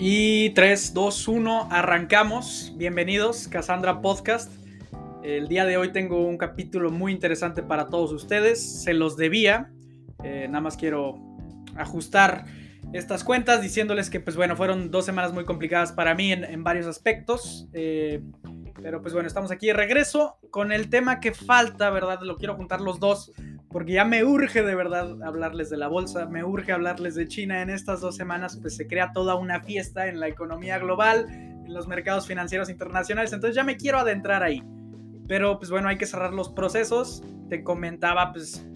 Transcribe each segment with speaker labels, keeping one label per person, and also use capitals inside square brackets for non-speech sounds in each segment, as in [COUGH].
Speaker 1: Y 3, 2, 1, arrancamos. Bienvenidos, Cassandra Podcast. El día de hoy tengo un capítulo muy interesante para todos ustedes. Se los debía. Eh, nada más quiero ajustar estas cuentas diciéndoles que, pues bueno, fueron dos semanas muy complicadas para mí en, varios aspectos. Eh, pero pues bueno, estamos aquí de regreso con el tema que falta, ¿verdad? Lo quiero juntar los dos porque ya me urge de verdad hablarles de la bolsa, me urge hablarles de China. En estas dos semanas pues se crea toda una fiesta en la economía global, en los mercados financieros internacionales, entonces ya me quiero adentrar ahí. Pero pues bueno, hay que cerrar los procesos. Te comentaba pues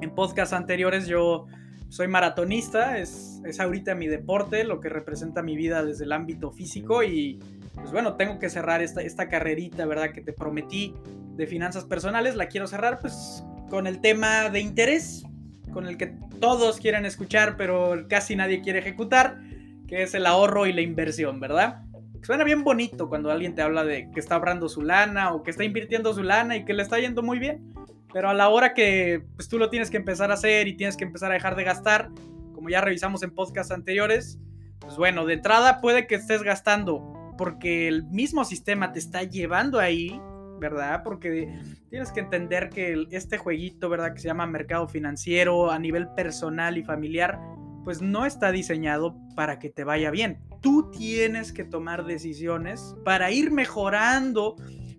Speaker 1: en podcasts anteriores yo soy maratonista, es, es ahorita mi deporte, lo que representa mi vida desde el ámbito físico y pues bueno, tengo que cerrar esta, esta carrerita, ¿verdad? Que te prometí de finanzas personales, la quiero cerrar pues con el tema de interés, con el que todos quieren escuchar, pero casi nadie quiere ejecutar, que es el ahorro y la inversión, ¿verdad? Suena bien bonito cuando alguien te habla de que está ahorrando su lana o que está invirtiendo su lana y que le está yendo muy bien. Pero a la hora que pues, tú lo tienes que empezar a hacer y tienes que empezar a dejar de gastar, como ya revisamos en podcasts anteriores, pues bueno, de entrada puede que estés gastando porque el mismo sistema te está llevando ahí ¿verdad? Porque tienes que entender que este jueguito, ¿verdad? Que se llama mercado financiero a nivel personal y familiar, pues no está diseñado para que te vaya bien. Tú tienes que tomar decisiones para ir mejorando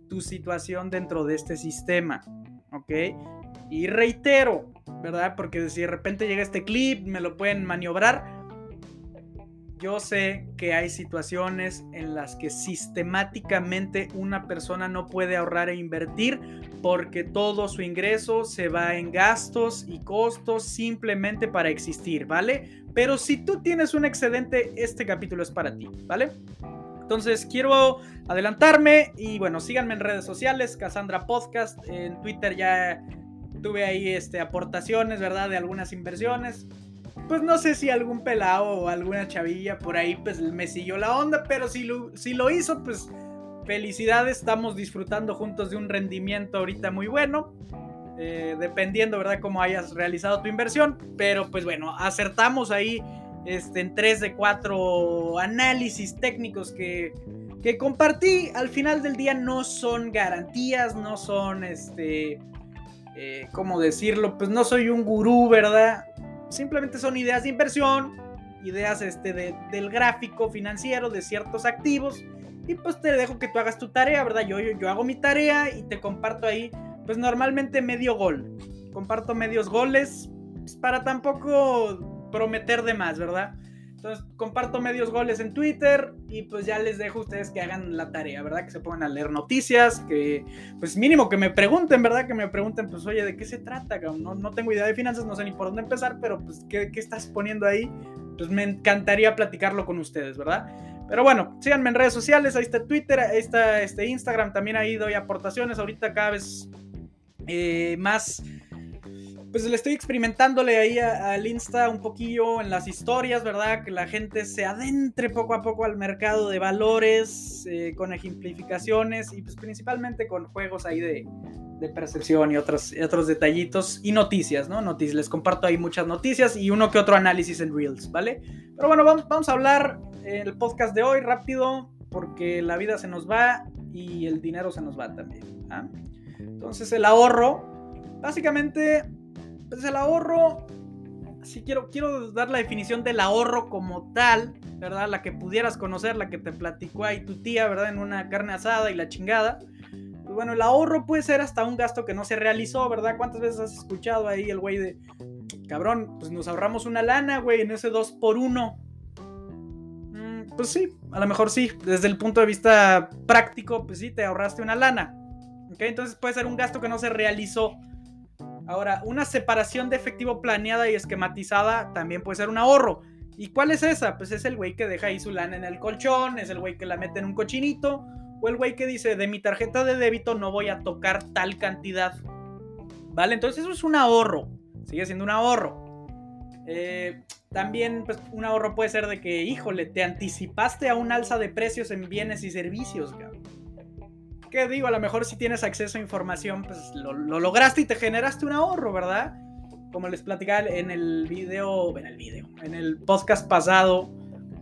Speaker 1: tu situación dentro de este sistema, ¿ok? Y reitero, ¿verdad? Porque si de repente llega este clip, me lo pueden maniobrar yo sé que hay situaciones en las que sistemáticamente una persona no puede ahorrar e invertir porque todo su ingreso se va en gastos y costos simplemente para existir, ¿vale? Pero si tú tienes un excedente, este capítulo es para ti, ¿vale? Entonces quiero adelantarme y bueno, síganme en redes sociales, Cassandra Podcast, en Twitter ya tuve ahí este, aportaciones, ¿verdad? De algunas inversiones pues no sé si algún pelado o alguna chavilla por ahí pues me siguió la onda, pero si lo, si lo hizo, pues felicidades, estamos disfrutando juntos de un rendimiento ahorita muy bueno. Eh, dependiendo, ¿verdad?, cómo hayas realizado tu inversión. Pero pues bueno, acertamos ahí este, en 3 de 4 análisis técnicos que, que compartí. Al final del día no son garantías, no son, este, eh, ¿cómo decirlo? Pues no soy un gurú, ¿verdad? Simplemente son ideas de inversión, ideas este, del gráfico financiero de ciertos activos. Y pues te dejo que tú hagas tu tarea, ¿verdad? Yo, yo, hago mi tarea y te comparto ahí, pues normalmente medio gol. Comparto medios goles pues, para tampoco prometer de más, ¿verdad? Entonces comparto medios goles en Twitter y pues ya les dejo a ustedes que hagan la tarea, ¿verdad? Que se pongan a leer noticias, que pues mínimo que me pregunten, ¿verdad? Que me pregunten, pues oye, ¿de qué se trata? No, no tengo idea de finanzas, no sé ni por dónde empezar, pero pues ¿qué, ¿qué, estás poniendo ahí? Pues me encantaría platicarlo con ustedes, ¿verdad? Pero bueno, síganme en redes sociales, ahí está Twitter, ahí está este Instagram, también ahí doy aportaciones, ahorita cada vez eh, más pues le estoy experimentándole ahí al Insta un poquillo en las historias, ¿verdad? Que la gente se adentre poco a poco al mercado de valores, eh, con ejemplificaciones y pues principalmente con juegos ahí de, percepción y otros, otros detallitos y noticias, ¿no? Noticias, les comparto ahí muchas noticias y uno que otro análisis en Reels, ¿vale? Pero bueno, vamos, vamos a hablar en el podcast de hoy rápido porque la vida se nos va y el dinero se nos va también. ¿ah? Entonces el ahorro, básicamente pues el ahorro, si quiero, quiero dar la definición del ahorro como tal, ¿verdad? La que pudieras conocer, la que te platicó ahí tu tía, ¿verdad? En una carne asada y la chingada. Pues bueno, el ahorro puede ser hasta un gasto que no se realizó, ¿verdad? ¿Cuántas veces has escuchado ahí el güey de, cabrón, pues nos ahorramos una lana, güey, en ese 2 por 1 mm, pues sí, a lo mejor sí. Desde el punto de vista práctico, pues sí, te ahorraste una lana. ¿Ok? Entonces puede ser un gasto que no se realizó. Ahora, una separación de efectivo planeada y esquematizada también puede ser un ahorro. ¿Y cuál es esa? Pues es el güey que deja ahí su lana en el colchón, es el güey que la mete en un cochinito, o el güey que dice, de mi tarjeta de débito no voy a tocar tal cantidad. ¿Vale? Entonces eso es un ahorro, sigue siendo un ahorro. Eh, también pues, un ahorro puede ser de que, híjole, te anticipaste a un alza de precios en bienes y servicios, cabrón que digo, a lo mejor si tienes acceso a información, pues lo, lograste y te generaste un ahorro, ¿verdad? Como les platicaba en el video, en el video, en el podcast pasado,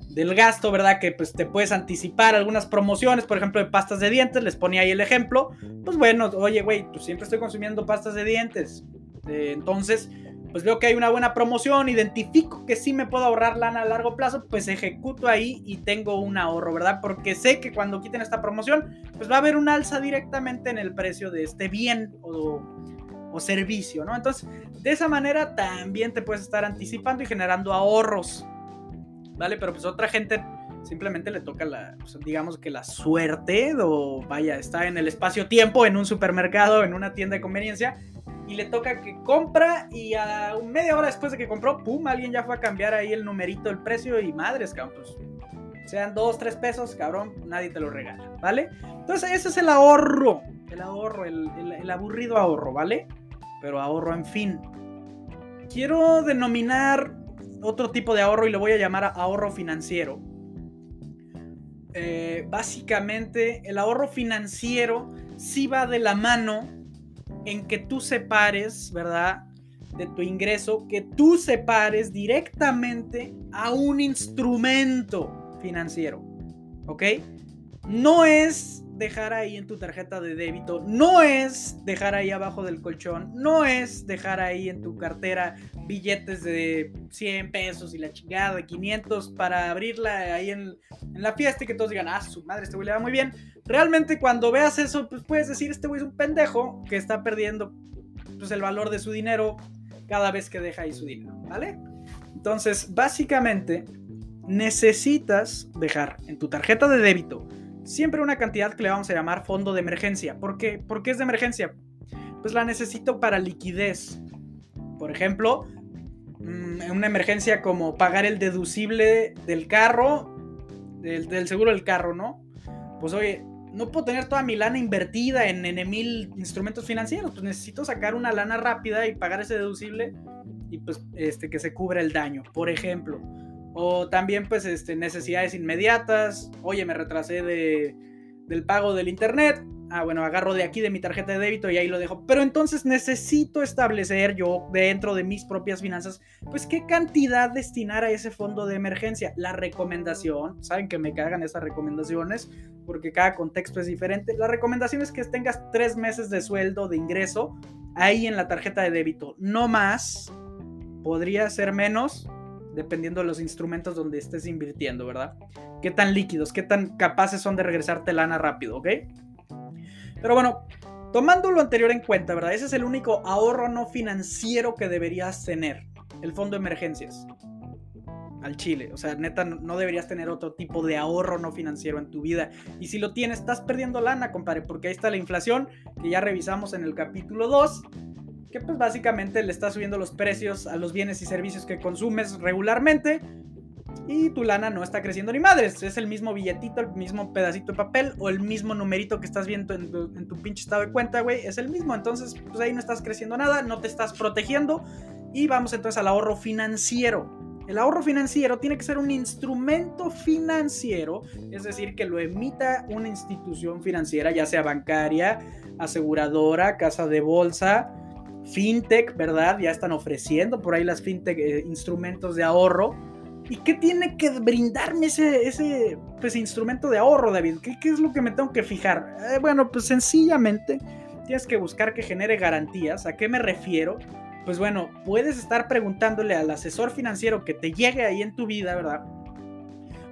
Speaker 1: del gasto, ¿verdad? Que pues te puedes anticipar algunas promociones, por ejemplo, de pastas de dientes, les ponía ahí el ejemplo. Pues bueno, oye, güey, pues siempre estoy consumiendo pastas de dientes. Eh, entonces, pues veo que hay una buena promoción, identifico que sí me puedo ahorrar lana a largo plazo, pues ejecuto ahí y tengo un ahorro, ¿verdad? Porque sé que cuando quiten esta promoción, pues va a haber un alza directamente en el precio de este bien o, servicio, ¿no? Entonces, de esa manera también te puedes estar anticipando y generando ahorros. ¿vale? Pero pues otra gente simplemente le toca la, pues, digamos que la suerte o vaya, está en el espacio-tiempo, en un supermercado, en una tienda de conveniencia y le toca que compra y a media hora después de que compró, pum, alguien ya fue a cambiar ahí el numerito del precio y madres, cabrón, pues sean dos, tres pesos, cabrón, nadie te lo regala, ¿vale? Entonces ese es el ahorro, el ahorro, el, el aburrido ahorro, ¿vale? Pero ahorro en fin. Quiero denominar otro tipo de ahorro y lo voy a llamar ahorro financiero. Eh, básicamente, el ahorro financiero sí va de la mano en que tú separes, ¿verdad? De tu ingreso, que tú separes directamente a un instrumento financiero. ¿Ok? No es dejar ahí en tu tarjeta de débito, no es dejar ahí abajo del colchón, no es dejar ahí en tu cartera billetes de 100 pesos y la chingada de 500 para abrirla ahí en, la fiesta y que todos digan, ah, su madre, este güey le va muy bien. Realmente cuando veas eso, pues puedes decir, este güey es un pendejo que está perdiendo pues, el valor de su dinero cada vez que deja ahí su dinero, ¿vale? Entonces, básicamente, necesitas dejar en tu tarjeta de débito siempre una cantidad que le vamos a llamar fondo de emergencia. ¿Por qué? ¿Por qué es de emergencia? Pues la necesito para liquidez. Por ejemplo, mm, en una emergencia como pagar el deducible del carro, del, seguro del carro, ¿no? Pues oye, no puedo tener toda mi lana invertida en, en mil instrumentos financieros, pues necesito sacar una lana rápida y pagar ese deducible y pues este, que se cubra el daño, por ejemplo. O también, pues, este, necesidades inmediatas. Oye, me retrasé de, del pago del internet. Ah, bueno, agarro de aquí de mi tarjeta de débito y ahí lo dejo. Pero entonces necesito establecer yo dentro de mis propias finanzas, pues qué cantidad destinar a ese fondo de emergencia. La recomendación, saben que me cagan esas recomendaciones porque cada contexto es diferente. La recomendación es que tengas tres meses de sueldo de ingreso ahí en la tarjeta de débito. No más, podría ser menos, dependiendo de los instrumentos donde estés invirtiendo, ¿verdad? Qué tan líquidos, qué tan capaces son de regresarte lana rápido, ¿ok? Pero bueno, tomando lo anterior en cuenta, ¿verdad? Ese es el único ahorro no financiero que deberías tener, el fondo de emergencias. Al Chile, o sea, neta, no deberías tener otro tipo de ahorro no financiero en tu vida. Y si lo tienes, estás perdiendo lana, compadre, porque ahí está la inflación que ya revisamos en el capítulo 2 que pues básicamente le está subiendo los precios a los bienes y servicios que consumes regularmente y tu lana no está creciendo ni madres. Es el mismo billetito, el mismo pedacito de papel o el mismo numerito que estás viendo en tu, pinche estado de cuenta, güey. Es el mismo. Entonces, pues ahí no estás creciendo nada, no te estás protegiendo. Y vamos entonces al ahorro financiero. El ahorro financiero tiene que ser un instrumento financiero, es decir, que lo emita una institución financiera, ya sea bancaria, aseguradora, casa de bolsa, fintech, ¿verdad? Ya están ofreciendo por ahí las fintech eh, instrumentos de ahorro. ¿Y qué tiene que brindarme ese, ese pues, instrumento de ahorro, David? ¿Qué, ¿Qué, es lo que me tengo que fijar? Eh, bueno, pues sencillamente tienes que buscar que genere garantías. ¿A qué me refiero? Pues bueno, puedes estar preguntándole al asesor financiero que te llegue ahí en tu vida, ¿verdad?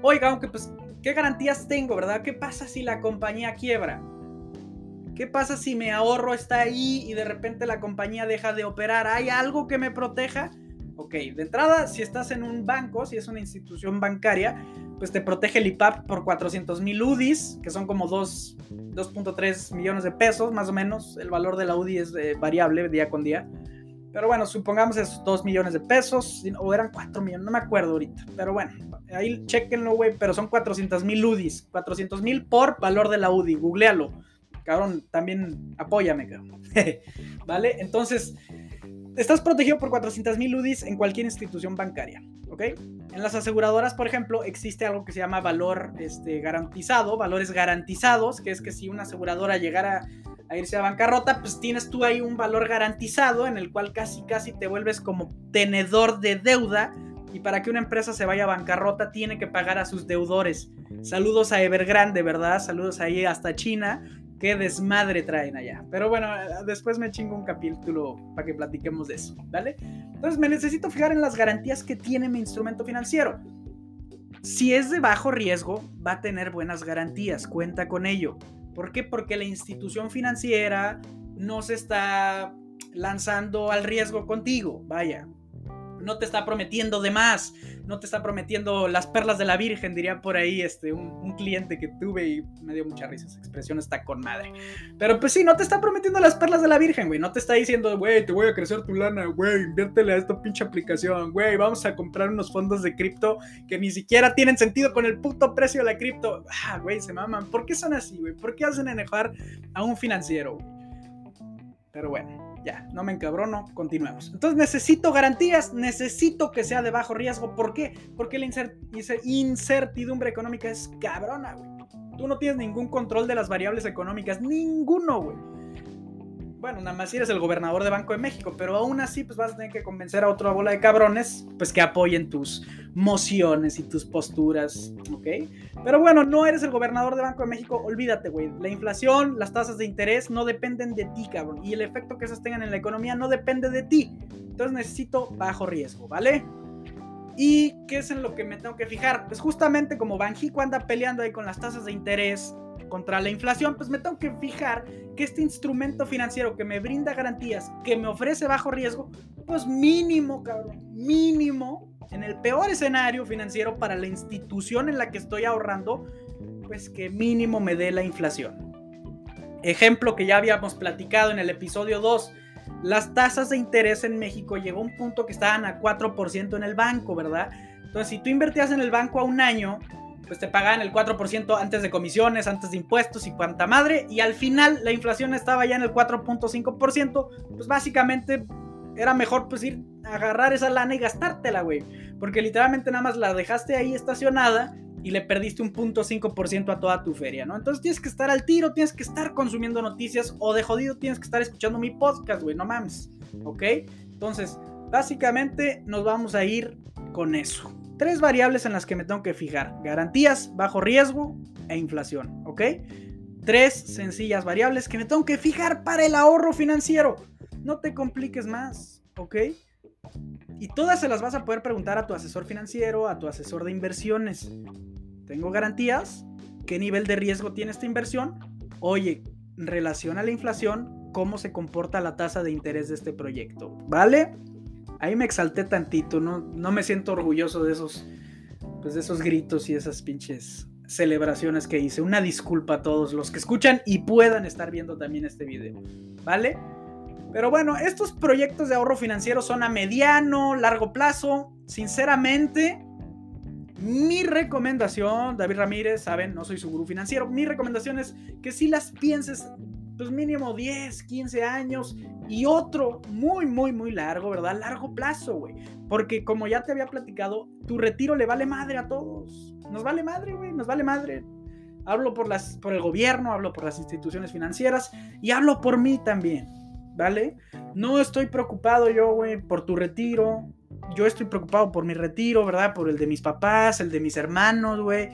Speaker 1: Oiga, aunque pues, ¿qué garantías tengo, verdad? ¿Qué pasa si la compañía quiebra? ¿Qué pasa si mi ahorro está ahí y de repente la compañía deja de operar? ¿Hay algo que me proteja? Ok, de entrada, si estás en un banco, si es una institución bancaria, pues te protege el IPAP por 400 mil UDIs, que son como 2.3 millones de pesos, más o menos. El valor de la UDI es eh, variable día con día. Pero bueno, supongamos esos 2 millones de pesos, o eran 4 millones, no me acuerdo ahorita. Pero bueno, ahí chequenlo, güey, pero son 400 mil UDIs. 400 mil por valor de la UDI, googlealo cabrón, también apóyame, cabrón. [LAUGHS] ¿Vale? Entonces, estás protegido por 400 mil UDIs en cualquier institución bancaria, ¿ok? En las aseguradoras, por ejemplo, existe algo que se llama valor este, garantizado, valores garantizados, que es que si una aseguradora llegara a irse a bancarrota, pues tienes tú ahí un valor garantizado en el cual casi casi te vuelves como tenedor de deuda Y para que una empresa se vaya a bancarrota, tiene que pagar a sus deudores. Saludos a Evergrande, ¿verdad? Saludos ahí hasta China. Qué desmadre traen allá. Pero bueno, después me chingo un capítulo para que platiquemos de eso, ¿vale? Entonces me necesito fijar en las garantías que tiene mi instrumento financiero. Si es de bajo riesgo, va a tener buenas garantías, cuenta con ello. ¿Por qué? Porque la institución financiera no se está lanzando al riesgo contigo, vaya. No te está prometiendo de más, no te está prometiendo las perlas de la Virgen, diría por ahí este, un, cliente que tuve y me dio mucha risa, esa expresión está con madre. Pero pues sí, no te está prometiendo las perlas de la Virgen, güey, no te está diciendo, güey, te voy a crecer tu lana, güey, inviértele a esta pinche aplicación, güey, vamos a comprar unos fondos de cripto que ni siquiera tienen sentido con el puto precio de la cripto. Ah, güey, se maman, ¿por qué son así, güey? ¿Por qué hacen enojar a un financiero, Pero bueno. Ya, no me encabrono, continuemos. Entonces necesito garantías, necesito que sea de bajo riesgo. ¿Por qué? Porque la incertidumbre económica es cabrona, güey. Tú no tienes ningún control de las variables económicas, ninguno, güey bueno, nada más si eres el gobernador de Banco de México, pero aún así pues vas a tener que convencer a otra bola de cabrones pues que apoyen tus mociones y tus posturas, ¿ok? Pero bueno, no eres el gobernador de Banco de México, olvídate, güey. La inflación, las tasas de interés no dependen de ti, cabrón. Y el efecto que esas tengan en la economía no depende de ti. Entonces necesito bajo riesgo, ¿vale? ¿Y qué es en lo que me tengo que fijar? Pues justamente como Banjico anda peleando ahí con las tasas de interés, contra la inflación, pues me tengo que fijar que este instrumento financiero que me brinda garantías, que me ofrece bajo riesgo, pues mínimo, cabrón, mínimo, en el peor escenario financiero para la institución en la que estoy ahorrando, pues que mínimo me dé la inflación. Ejemplo que ya habíamos platicado en el episodio 2, las tasas de interés en México llegó a un punto que estaban a 4% en el banco, ¿verdad? Entonces, si tú invertías en el banco a un año, pues te pagaban el 4% antes de comisiones, antes de impuestos y cuanta madre, y al final la inflación estaba ya en el 4.5%, pues básicamente era mejor pues ir a agarrar esa lana y gastártela, güey, porque literalmente nada más la dejaste ahí estacionada y le perdiste un punto a toda tu feria, ¿no? Entonces tienes que estar al tiro, tienes que estar consumiendo noticias o de jodido tienes que estar escuchando mi podcast, güey, no mames, ¿ok? Entonces, básicamente nos vamos a ir con eso tres variables en las que me tengo que fijar. Garantías, bajo riesgo e inflación, ¿ok? Tres sencillas variables que me tengo que fijar para el ahorro financiero. No te compliques más, ¿ok? Y todas se las vas a poder preguntar a tu asesor financiero, a tu asesor de inversiones. ¿Tengo garantías? ¿Qué nivel de riesgo tiene esta inversión? Oye, en relación a la inflación, ¿cómo se comporta la tasa de interés de este proyecto? ¿Vale? Ahí me exalté tantito, no, no me siento orgulloso de esos, pues de esos gritos y esas pinches celebraciones que hice. Una disculpa a todos los que escuchan y puedan estar viendo también este video, ¿vale? Pero bueno, estos proyectos de ahorro financiero son a mediano, largo plazo. Sinceramente, mi recomendación, David Ramírez, saben, no soy su gurú financiero, mi recomendación es que si las pienses pues mínimo 10, 15 años y otro muy, muy, muy largo, ¿verdad? Largo plazo, güey. Porque como ya te había platicado, tu retiro le vale madre a todos. Nos vale madre, güey, nos vale madre. Hablo por, las, por el gobierno, hablo por las instituciones financieras y hablo por mí también, ¿vale? No estoy preocupado yo, güey, por tu retiro. Yo estoy preocupado por mi retiro, ¿verdad? Por el de mis papás, el de mis hermanos, güey.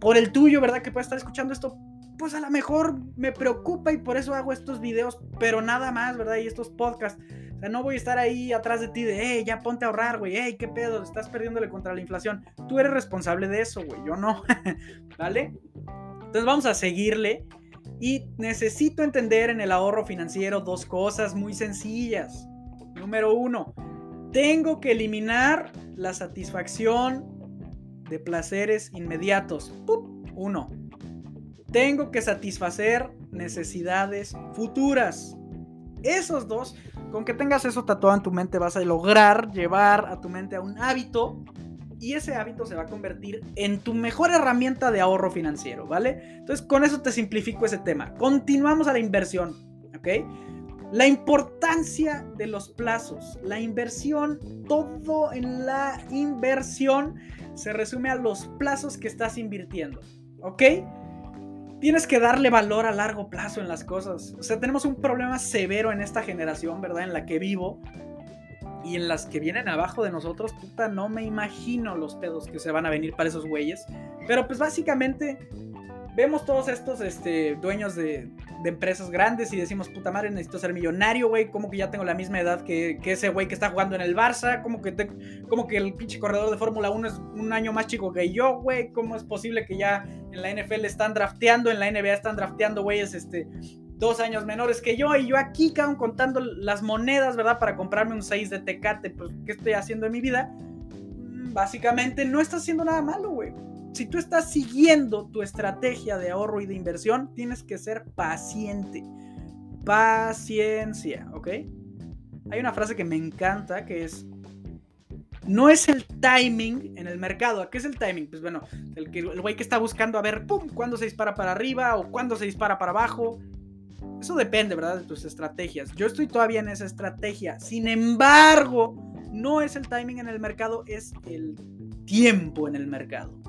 Speaker 1: Por el tuyo, ¿verdad? Que puedes estar escuchando esto pues a lo mejor me preocupa y por eso hago estos videos, pero nada más, ¿verdad? Y estos podcasts. O sea, no voy a estar ahí atrás de ti de, hey, ya ponte a ahorrar, güey, hey, qué pedo, estás perdiéndole contra la inflación. Tú eres responsable de eso, güey, yo no, [LAUGHS] ¿vale? Entonces vamos a seguirle y necesito entender en el ahorro financiero dos cosas muy sencillas. Número uno, tengo que eliminar la satisfacción de placeres inmediatos. Uno. Tengo que satisfacer necesidades futuras. Esos dos, con que tengas eso tatuado en tu mente, vas a lograr llevar a tu mente a un hábito y ese hábito se va a convertir en tu mejor herramienta de ahorro financiero, ¿vale? Entonces, con eso te simplifico ese tema. Continuamos a la inversión, ¿ok? La importancia de los plazos, la inversión, todo en la inversión se resume a los plazos que estás invirtiendo, ¿ok? Tienes que darle valor a largo plazo en las cosas. O sea, tenemos un problema severo en esta generación, ¿verdad? En la que vivo. y en las que vienen abajo de nosotros, puta, no me imagino los pedos que se van a venir para esos güeyes. Pero pues básicamente vemos todos estos este, dueños de, empresas grandes y decimos, puta madre, necesito ser millonario, güey. Como que ya tengo la misma edad que, ese güey que está jugando en el Barça. Como que, como que el pinche corredor de Fórmula 1 es un año más chico que yo, güey. ¿Cómo es posible que ya en la NFL están drafteando, en la NBA están drafteando güeyes este, dos años menores que yo? Y yo aquí, cabrón, contando las monedas, ¿verdad? Para comprarme un 6 de Tecate. Pues, ¿qué estoy haciendo en mi vida? Mm, básicamente no está haciendo nada malo, güey si tú estás siguiendo tu estrategia de ahorro y de inversión, tienes que ser paciente. Paciencia, ¿ok? Hay una frase que me encanta que es, no es el timing en el mercado. ¿Qué es el timing? Pues bueno, el, que, el güey que está buscando a ver, ¡pum!, cuándo se dispara para arriba o cuándo se dispara para abajo. Eso depende, ¿verdad? De tus estrategias. Yo estoy todavía en esa estrategia. Sin embargo, no es el timing en el mercado, es el tiempo en el mercado.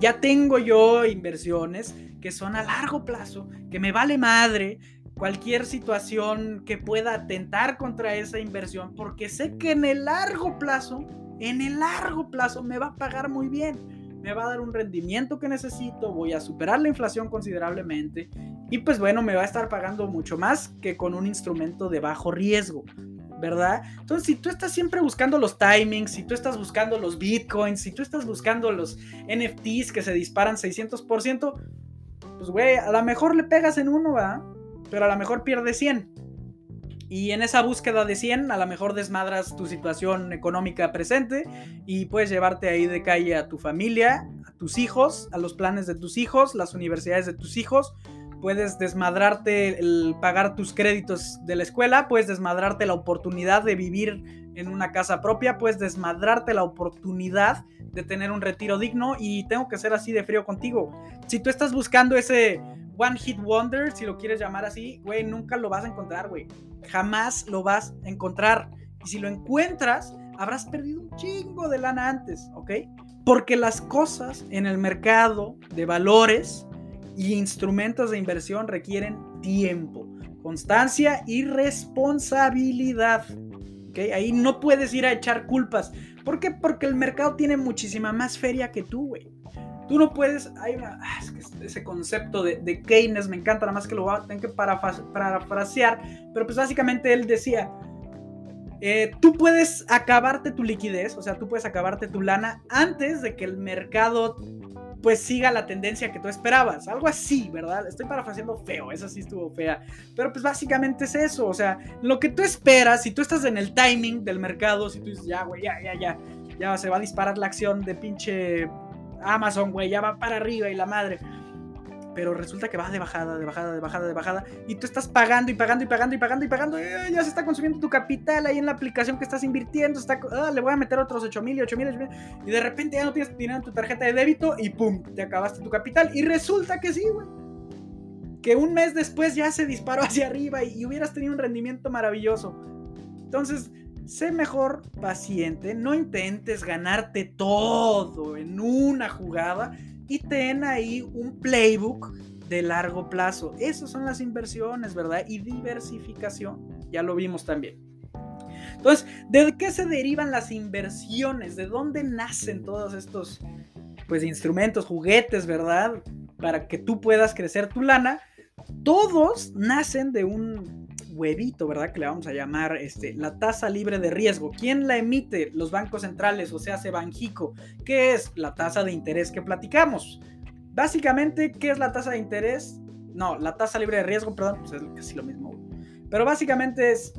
Speaker 1: Ya tengo yo inversiones que son a largo plazo, que me vale madre cualquier situación que pueda atentar contra esa inversión, porque sé que en el largo plazo, en el largo plazo me va a pagar muy bien, me va a dar un rendimiento que necesito, voy a superar la inflación considerablemente y pues bueno, me va a estar pagando mucho más que con un instrumento de bajo riesgo. ¿Verdad? Entonces, si tú estás siempre buscando los timings, si tú estás buscando los bitcoins, si tú estás buscando los NFTs que se disparan 600%, pues, güey, a lo mejor le pegas en uno, ¿verdad? Pero a lo mejor pierdes 100. Y en esa búsqueda de 100, a lo mejor desmadras tu situación económica presente y puedes llevarte ahí de calle a tu familia, a tus hijos, a los planes de tus hijos, las universidades de tus hijos, puedes desmadrarte el pagar tus créditos de la escuela, puedes desmadrarte la oportunidad de vivir en una casa propia, puedes desmadrarte la oportunidad de tener un retiro digno y tengo que ser así de frío contigo. Si tú estás buscando ese One Hit Wonder, si lo quieres llamar así, güey, nunca lo vas a encontrar, güey. Jamás lo vas a encontrar. Y si lo encuentras, habrás perdido un chingo de lana antes, ¿ok? Porque las cosas en el mercado de valores y instrumentos de inversión requieren tiempo, constancia y responsabilidad. ¿Okay? Ahí no puedes ir a echar culpas. ¿Por qué? Porque el mercado tiene muchísima más feria que tú, güey. Tú no puedes. Hay una, ah, ese concepto de, de, Keynes me encanta, nada más que lo voy a tener que parafrasear. Pero pues básicamente él decía: eh, tú puedes acabarte tu liquidez, o sea, tú puedes acabarte tu lana antes de que el mercado pues siga la tendencia que tú esperabas. Algo así, ¿verdad? Estoy parafraseando feo, esa sí estuvo fea. Pero pues básicamente es eso, o sea, lo que tú esperas, si tú estás en el timing del mercado, si tú dices, ya, güey, ya, ya, ya, ya se va a disparar la acción de pinche Amazon, güey, ya va para arriba y la madre pero resulta que va de bajada, de bajada, de bajada, de bajada, y tú estás pagando y pagando y pagando y pagando y pagando, y ya se está consumiendo tu capital ahí en la aplicación que estás invirtiendo, está, ah, le voy a meter otros 8 mil y 8 mil, y de repente ya no tienes dinero en tu tarjeta de débito y pum, te acabaste tu capital, y resulta que sí, güey. Que un mes después ya se disparó hacia arriba y, y hubieras tenido un rendimiento maravilloso. Entonces, sé mejor paciente, no intentes ganarte todo en una jugada y ten ahí un playbook de largo plazo. Esas son las inversiones, ¿verdad? Y diversificación. Ya lo vimos también. Entonces, ¿de qué se derivan las inversiones? ¿De dónde nacen todos estos pues instrumentos, juguetes, ¿verdad? Para que tú puedas crecer tu lana. Todos nacen de un huevito, ¿verdad? Que le vamos a llamar este, la tasa libre de riesgo. ¿Quién la emite? Los bancos centrales, o sea, se Banjico. ¿Qué es la tasa de interés que platicamos? Básicamente, ¿qué es la tasa de interés? No, la tasa libre de riesgo, perdón, pues es casi lo mismo. Pero básicamente es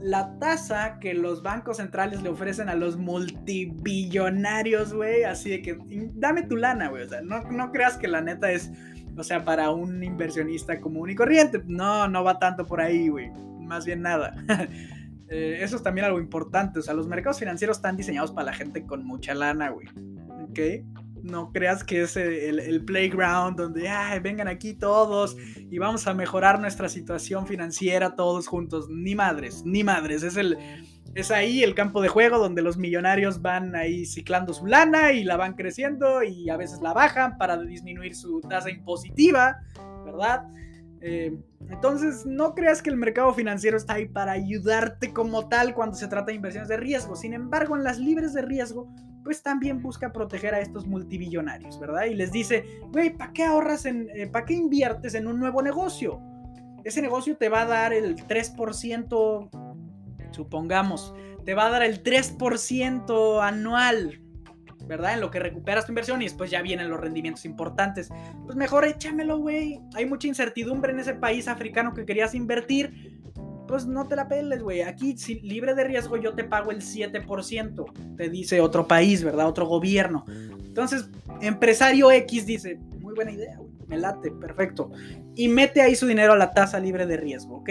Speaker 1: la tasa que los bancos centrales le ofrecen a los multibillonarios, güey. Así de que, dame tu lana, güey. O sea, no, no creas que la neta es o sea, para un inversionista común y corriente. No, no va tanto por ahí, güey. Más bien nada. [LAUGHS] Eh, eso es también algo importante. O sea, los mercados financieros están diseñados para la gente con mucha lana, güey. ¿Ok? No creas que es el, el, playground donde, ay, vengan aquí todos y vamos a mejorar nuestra situación financiera todos juntos. Ni madres, ni madres. Es el, es ahí el campo de juego donde los millonarios van ahí ciclando su lana y la van creciendo y a veces la bajan para disminuir su tasa impositiva, ¿verdad? Eh, entonces, no creas que el mercado financiero está ahí para ayudarte como tal cuando se trata de inversiones de riesgo. Sin embargo, en las libres de riesgo, pues también busca proteger a estos multibillonarios, ¿verdad? Y les dice, güey, ¿para qué ahorras en, eh, para qué inviertes en un nuevo negocio? Ese negocio te va a dar el 3%, supongamos, te va a dar el 3% anual, ¿verdad? En lo que recuperas tu inversión y después ya vienen los rendimientos importantes. Pues mejor échamelo, güey. Hay mucha incertidumbre en ese país africano que querías invertir. Pues no te la peles, güey. Aquí, libre de riesgo, yo te pago el 7%. Te dice otro país, ¿verdad? Otro gobierno. Entonces, empresario X dice, muy buena idea, güey. Me late, perfecto. Y mete ahí su dinero a la tasa libre de riesgo, ¿ok?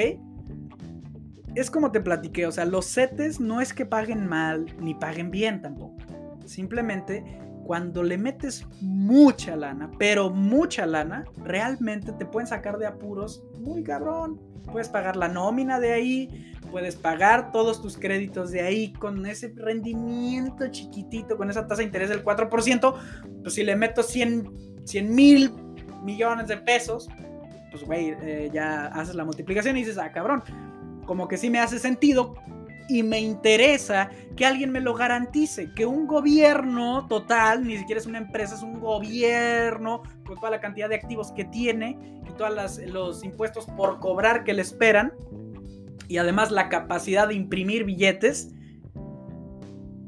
Speaker 1: Es como te platiqué, o sea, los CETES no es que paguen mal ni paguen bien tampoco Simplemente cuando le metes mucha lana, pero mucha lana, realmente te pueden sacar de apuros muy cabrón. Puedes pagar la nómina de ahí, puedes pagar todos tus créditos de ahí con ese rendimiento chiquitito, con esa tasa de interés del 4%. Pues si le meto 100 mil millones de pesos, pues güey, eh, ya haces la multiplicación y dices, ah, cabrón, como que sí me hace sentido y me interesa que alguien me lo garantice, que un gobierno total, ni siquiera es una empresa, es un gobierno con toda la cantidad de activos que tiene y todos los impuestos por cobrar que le esperan y además la capacidad de imprimir billetes,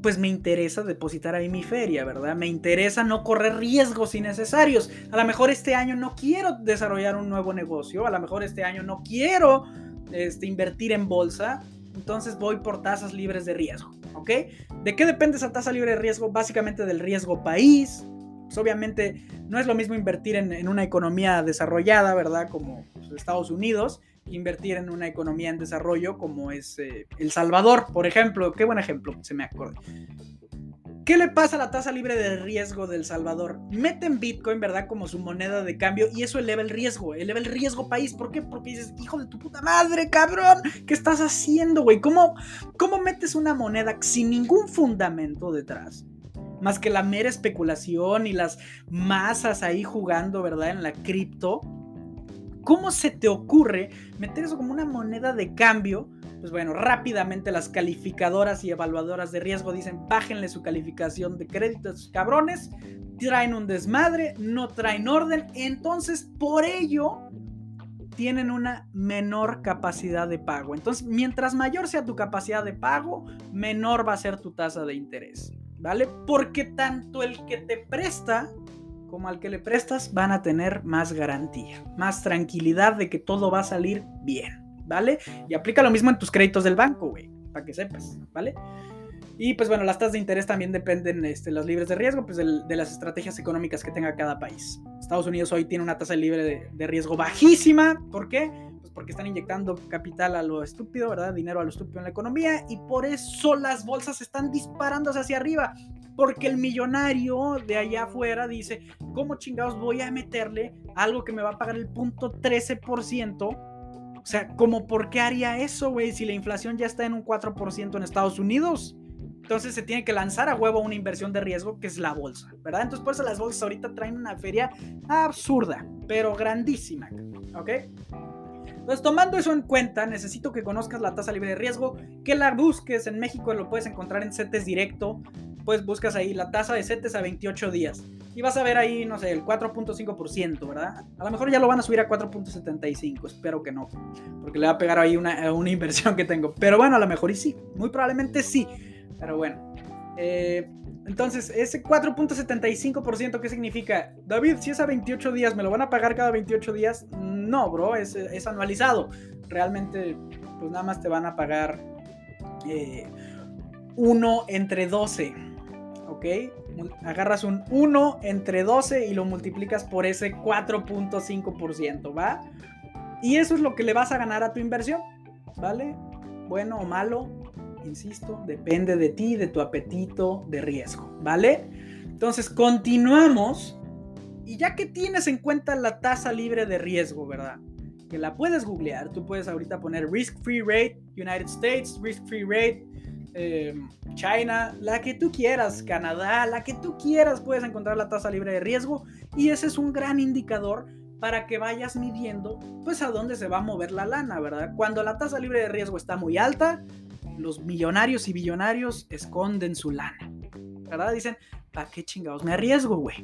Speaker 1: pues me interesa depositar ahí mi feria, ¿verdad? Me interesa no correr riesgos innecesarios. A lo mejor este año no quiero desarrollar un nuevo negocio, a lo mejor este año no quiero este, invertir en bolsa, entonces voy por tasas libres de riesgo, ¿ok? ¿De qué depende esa tasa libre de riesgo? Básicamente del riesgo país. Pues obviamente no es lo mismo invertir en, una economía desarrollada, ¿verdad? Como pues, Estados Unidos, invertir en una economía en desarrollo como es eh, El Salvador, por ejemplo. Qué buen ejemplo, se me acuerda. ¿Qué le pasa a la tasa libre de riesgo del Salvador? Meten Bitcoin, ¿verdad? Como su moneda de cambio y eso eleva el riesgo, eleva el riesgo país. ¿Por qué? Porque dices, hijo de tu puta madre, cabrón, ¿qué estás haciendo, güey? ¿Cómo, ¿Cómo metes una moneda sin ningún fundamento detrás? Más que la mera especulación y las masas ahí jugando, ¿verdad? En la cripto. ¿Cómo se te ocurre meter eso como una moneda de cambio? Pues bueno, rápidamente las calificadoras y evaluadoras de riesgo dicen, bájenle su calificación de crédito a sus cabrones, traen un desmadre, no traen orden, entonces por ello tienen una menor capacidad de pago. Entonces, mientras mayor sea tu capacidad de pago, menor va a ser tu tasa de interés, ¿vale? Porque tanto el que te presta como al que le prestas van a tener más garantía, más tranquilidad de que todo va a salir bien. ¿Vale? Y aplica lo mismo en tus créditos del banco, güey, para que sepas, ¿vale? Y pues bueno, las tasas de interés también dependen, este, los libres de riesgo, pues de, las estrategias económicas que tenga cada país. Estados Unidos hoy tiene una tasa libre de, de, riesgo bajísima. ¿Por qué? Pues porque están inyectando capital a lo estúpido, ¿verdad? Dinero a lo estúpido en la economía y por eso las bolsas están disparándose hacia arriba. Porque el millonario de allá afuera dice, ¿cómo chingados voy a meterle algo que me va a pagar el punto 13%? O sea, ¿cómo por qué haría eso, güey? Si la inflación ya está en un 4% en Estados Unidos. Entonces se tiene que lanzar a huevo una inversión de riesgo que es la bolsa, ¿verdad? Entonces por eso las bolsas ahorita traen una feria absurda, pero grandísima, ¿ok? Entonces tomando eso en cuenta, necesito que conozcas la tasa libre de riesgo, que la busques en México, lo puedes encontrar en CETES directo, pues buscas ahí la tasa de CETES a 28 días y vas a ver ahí, no sé, el 4.5%, ¿verdad? A lo mejor ya lo van a subir a 4.75, espero que no, porque le va a pegar ahí una, [LAUGHS] una, inversión que tengo. Pero bueno, a lo mejor y sí, muy probablemente sí, pero bueno. Eh, entonces, ese 4.75%, ¿qué significa? David, si es a 28 días, ¿me lo van a pagar cada 28 días? No, bro, es, es anualizado. Realmente, pues nada más te van a pagar eh, 1 entre 12, ¿ok? agarras un 1 entre 12 y lo multiplicas por ese 4.5%, ¿va? Y eso es lo que le vas a ganar a tu inversión, ¿vale? Bueno o malo, insisto, depende de ti, de tu apetito de riesgo, ¿vale? Entonces continuamos y ya que tienes en cuenta la tasa libre de riesgo, ¿verdad? Que la puedes googlear, tú puedes ahorita poner risk free rate United States, risk free rate Em, China, la que tú quieras, Canadá, la que tú quieras, puedes encontrar la tasa libre de riesgo y ese es un gran indicador para que vayas midiendo pues a dónde se va a mover la lana, ¿verdad? Cuando la tasa libre de riesgo está muy alta, los millonarios y billonarios esconden su lana, ¿verdad? Dicen, ¿para qué chingados me arriesgo, güey?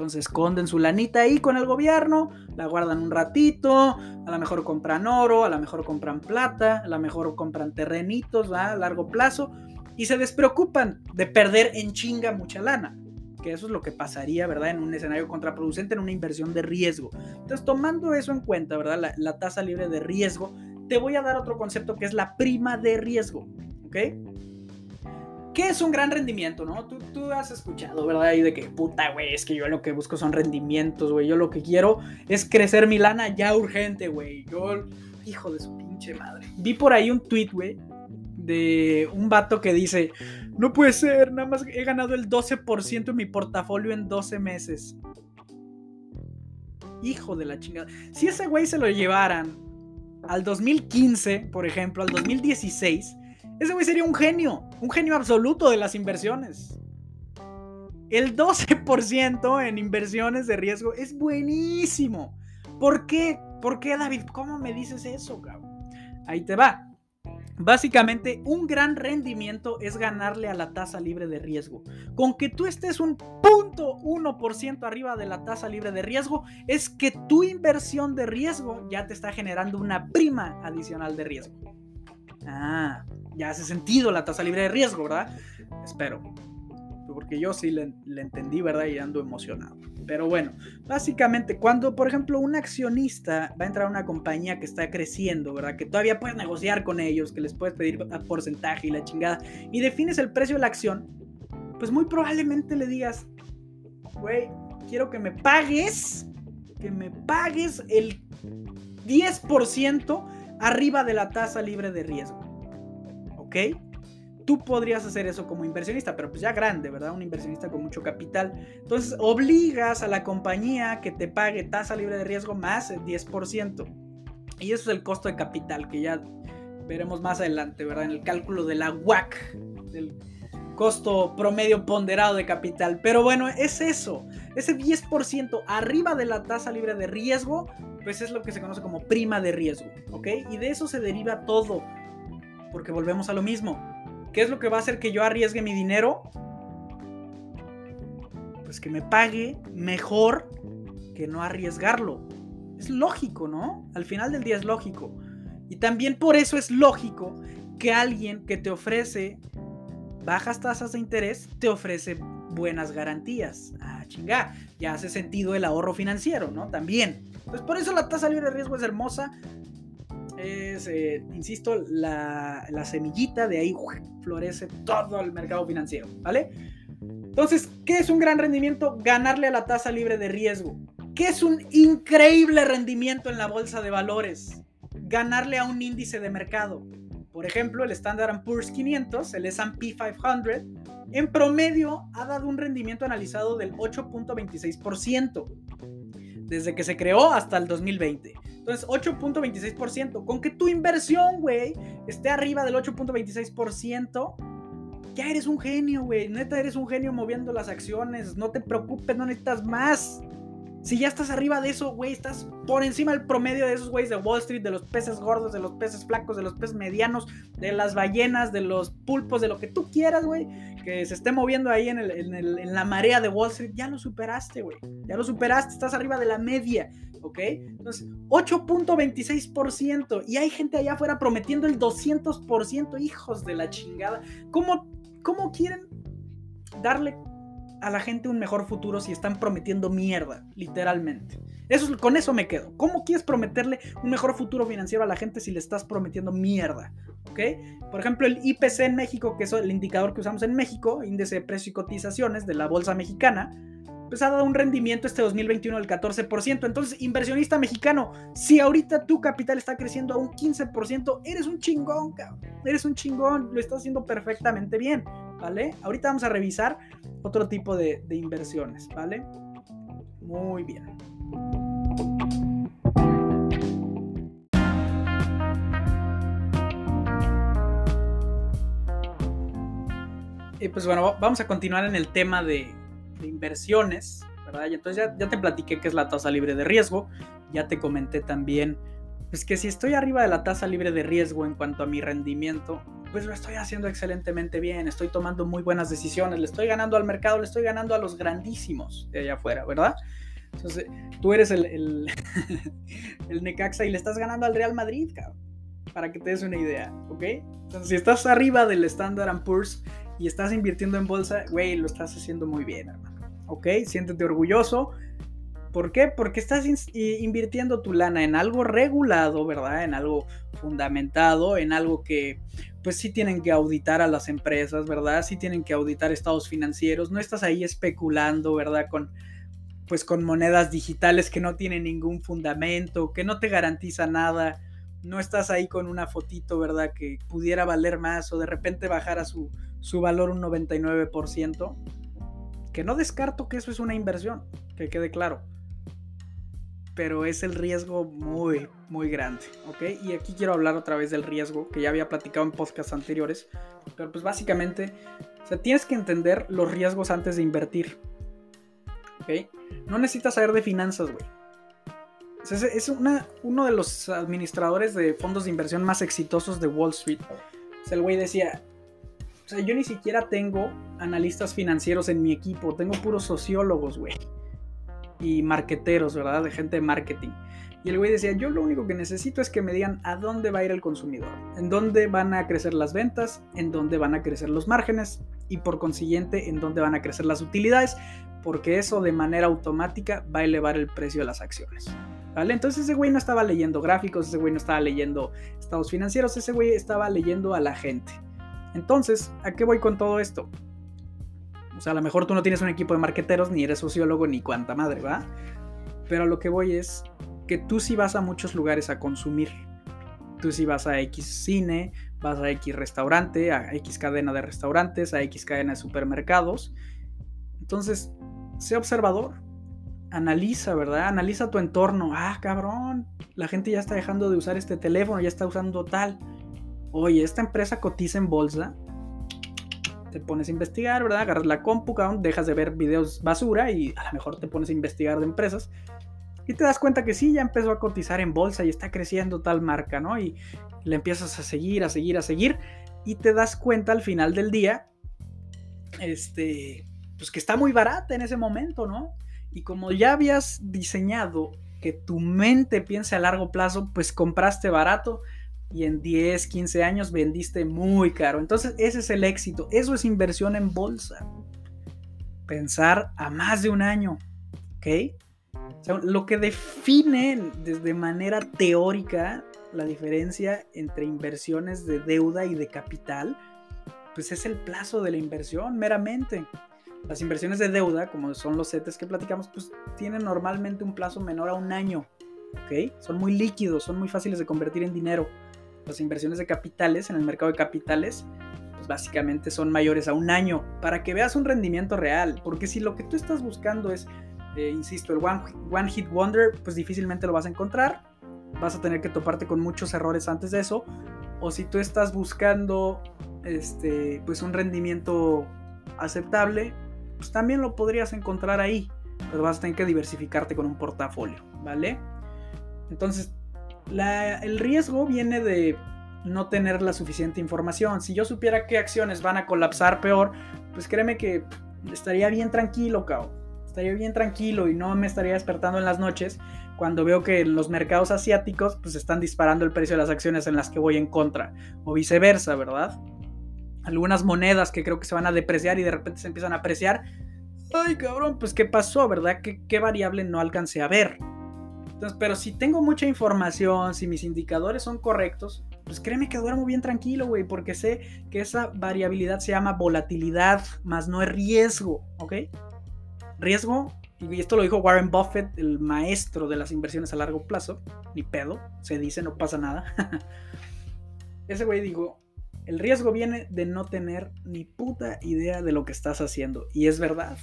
Speaker 1: Entonces esconden su lanita ahí con el gobierno, la guardan un ratito, a lo mejor compran oro, a lo mejor compran plata, a lo mejor compran terrenitos a largo plazo y se despreocupan de perder en chinga mucha lana. Que eso es lo que pasaría, ¿verdad? En un escenario contraproducente, en una inversión de riesgo. Entonces, tomando eso en cuenta, ¿verdad? La, la tasa libre de riesgo, te voy a dar otro concepto que es la prima de riesgo, ¿ok? ¿Qué es un gran rendimiento, no? Tú, tú has escuchado, ¿verdad? Y de que, puta, güey, es que yo lo que busco son rendimientos, güey. Yo lo que quiero es crecer mi lana ya urgente, güey. Yo, hijo de su pinche madre. Vi por ahí un tweet, güey, de un vato que dice, no puede ser, nada más he ganado el 12% de mi portafolio en 12 meses. Hijo de la chingada. Si ese güey se lo llevaran al 2015, por ejemplo, al 2016, ese güey sería un genio, un genio absoluto de las inversiones. El 12% en inversiones de riesgo es buenísimo. ¿Por qué? ¿Por qué, David? ¿Cómo me dices eso, cabrón? Ahí te va. Básicamente, un gran rendimiento es ganarle a la tasa libre de riesgo. Con que tú estés un punto 1% arriba de la tasa libre de riesgo, es que tu inversión de riesgo ya te está generando una prima adicional de riesgo. Ah, ya hace sentido la tasa libre de riesgo, ¿verdad? Espero. Porque yo sí le, entendí, ¿verdad? Y ando emocionado. Pero bueno, básicamente cuando, por ejemplo, un accionista va a entrar a una compañía que está creciendo, ¿verdad? Que todavía puedes negociar con ellos, que les puedes pedir porcentaje y la chingada, y defines el precio de la acción, pues muy probablemente le digas, güey, quiero que me pagues, que me pagues el 10% arriba de la tasa libre de riesgo. ¿Ok? tú podrías hacer eso como inversionista, pero pues ya grande, ¿verdad? Un inversionista con mucho capital. Entonces obligas a la compañía que te pague tasa libre de riesgo más el 10%. Y eso es el costo de capital que ya veremos más adelante, ¿verdad? En el cálculo de la WAC, costo promedio ponderado de capital. Pero bueno, es eso. Ese 10% arriba de la tasa libre de riesgo, pues es lo que se conoce como prima de riesgo, ¿ok? Y de eso se deriva todo. Porque volvemos a lo mismo ¿Qué es lo que va a hacer que yo arriesgue mi dinero? Pues que me pague mejor que no arriesgarlo. Es lógico, ¿no? Al final del día es lógico. Y también por eso es lógico que alguien que te ofrece bajas tasas de interés te ofrece buenas garantías. Ah, chinga, ya hace sentido el ahorro financiero, ¿no? También. Pues por eso la tasa libre de riesgo es hermosa, es, eh, insisto, la, semillita, de ahí florece todo el mercado financiero, ¿vale? Entonces, ¿qué es un gran rendimiento? Ganarle a la tasa libre de riesgo. ¿Qué es un increíble rendimiento en la bolsa de valores? Ganarle a un índice de mercado. Por ejemplo, el Standard Poor's 500, el S&P 500, en promedio ha dado un rendimiento analizado del 8.26% desde que se creó hasta el 2020. Entonces, 8.26%. Con que tu inversión, güey, esté arriba del 8.26%, ya eres un genio, güey. Neta, eres un genio moviendo las acciones. No te preocupes, no necesitas más. Si ya estás arriba de eso, güey, estás por encima del promedio de esos güeyes de Wall Street, de los peces gordos, de los peces flacos, de los peces medianos, de las ballenas, de los pulpos, de lo que tú quieras, güey, que se esté moviendo ahí en, la marea de Wall Street, ya lo superaste, güey. Ya lo superaste, estás arriba de la media, ¿ok? Entonces, 8.26%. Y hay gente allá afuera prometiendo el 200%, hijos de la chingada. ¿Cómo, cómo quieren darle a la gente un mejor futuro si están prometiendo mierda, literalmente. Eso, con eso me quedo. ¿Cómo quieres prometerle un mejor futuro financiero a la gente si le estás prometiendo mierda? ¿Ok? Por ejemplo, el IPC en México, que es el indicador que usamos en México, índice de precios y cotizaciones de la bolsa mexicana, pues ha dado un rendimiento este 2021 del 14%. Entonces, inversionista mexicano, si ahorita tu capital está creciendo a un 15%, eres un chingón, cabrón. Eres un chingón, lo estás haciendo perfectamente bien, ¿vale? Ahorita vamos a revisar otro tipo de, de inversiones, ¿vale? Muy bien. Y pues bueno, vamos a continuar en el tema de, de inversiones. ¿verdad? Y entonces ya, ya te platiqué qué es la tasa libre de riesgo, ya te comenté también, pues que si estoy arriba de la tasa libre de riesgo en cuanto a mi rendimiento, pues lo estoy haciendo excelentemente bien, estoy tomando muy buenas decisiones, le estoy ganando al mercado, le estoy ganando a los grandísimos de allá afuera, ¿verdad? Entonces, tú eres el, el, [LAUGHS] el Necaxa y le estás ganando al Real Madrid, para que te des una idea, ¿ok? Entonces, si estás arriba del Standard Poor's y estás invirtiendo en bolsa, güey, lo estás haciendo muy bien, hermano, ¿ok? Siéntete orgulloso, ¿Por qué? Porque estás invirtiendo tu lana en algo regulado, ¿verdad? En algo fundamentado, en algo que pues sí tienen que auditar a las empresas, ¿verdad? Sí tienen que auditar estados financieros, no estás ahí especulando, ¿verdad? Con pues con monedas digitales que no tienen ningún fundamento, que no te garantiza nada, no estás ahí con una fotito, ¿verdad? Que pudiera valer más o de repente bajar a su, su valor un 99%, que no descarto que eso es una inversión, que quede claro pero es el riesgo muy, muy grande, ¿ok? Y aquí quiero hablar otra vez del riesgo, que ya había platicado en podcasts anteriores, pero pues básicamente, o sea, tienes que entender los riesgos antes de invertir, ¿ok? No necesitas saber de finanzas, güey. Es una, uno de los administradores de fondos de inversión más exitosos de Wall Street. O sea, el güey decía, o sea, yo ni siquiera tengo analistas financieros en mi equipo, tengo puros sociólogos, güey y marqueteros, ¿verdad? De gente de marketing. Y el güey decía, yo lo único que necesito es que me digan a dónde va a ir el consumidor, en dónde van a crecer las ventas, en dónde van a crecer los márgenes y por consiguiente en dónde van a crecer las utilidades, porque eso de manera automática va a elevar el precio de las acciones. ¿Vale? Entonces ese güey no estaba leyendo gráficos, ese güey no estaba leyendo estados financieros, ese güey estaba leyendo a la gente. Entonces, ¿a qué voy con todo esto? O sea, a lo mejor tú no tienes un equipo de marqueteros, ni eres sociólogo, ni cuanta madre, ¿va? Pero lo que voy es que tú sí vas a muchos lugares a consumir. Tú sí vas a X cine, vas a X restaurante, a X cadena de restaurantes, a X cadena de supermercados. Entonces, sé observador. Analiza, ¿verdad? Analiza tu entorno. Ah, cabrón, la gente ya está dejando de usar este teléfono, ya está usando tal. Oye, esta empresa cotiza en bolsa te pones a investigar, ¿verdad? Agarras la compu, dejas de ver videos basura y a lo mejor te pones a investigar de empresas y te das cuenta que sí, ya empezó a cotizar en bolsa y está creciendo tal marca, ¿no? Y le empiezas a seguir, a seguir, a seguir y te das cuenta al final del día, este, pues que está muy barata en ese momento, ¿no? Y como ya habías diseñado que tu mente piense a largo plazo, pues compraste barato y en 10, 15 años vendiste muy caro. Entonces ese es el éxito. Eso es inversión en bolsa. Pensar a más de un año. ¿Ok? lo que define desde manera teórica la diferencia entre inversiones de deuda y de capital, pues es el plazo de la inversión meramente. Las inversiones de deuda, como son los CETES que platicamos, pues tienen normalmente un plazo menor a un año. Son muy líquidos, son muy fáciles de convertir en dinero. Las inversiones de capitales en el mercado de capitales, pues básicamente son mayores a un año, para que veas un rendimiento real, porque si lo que tú estás buscando es, eh, insisto, el one, one Hit Wonder, pues difícilmente lo vas a encontrar, vas a tener que toparte con muchos errores antes de eso, o si tú estás buscando este, pues un rendimiento aceptable, pues también lo podrías encontrar ahí, pero vas a tener que diversificarte con un portafolio, ¿vale? Entonces, el riesgo viene de no tener la suficiente información. Si yo supiera qué acciones van a colapsar peor, pues créeme que estaría bien tranquilo, cao. Estaría bien tranquilo y no me estaría despertando en las noches cuando veo que los mercados asiáticos pues están disparando el precio de las acciones en las que voy en contra o viceversa, ¿verdad? Algunas monedas que creo que se van a depreciar y de repente se empiezan a apreciar. Ay, cabrón, pues qué pasó, ¿verdad? ¿Qué, qué variable no alcancé a ver? pero si tengo mucha información, si mis indicadores son correctos, pues créeme que duermo bien tranquilo, güey, porque sé que esa variabilidad se llama volatilidad, más no es riesgo, ¿ok? Riesgo, y esto lo dijo Warren Buffett, el maestro de las inversiones a largo plazo, ni pedo, se dice, no pasa nada. [LAUGHS] Ese güey dijo, el riesgo viene de no tener ni puta idea de lo que estás haciendo, y es verdad,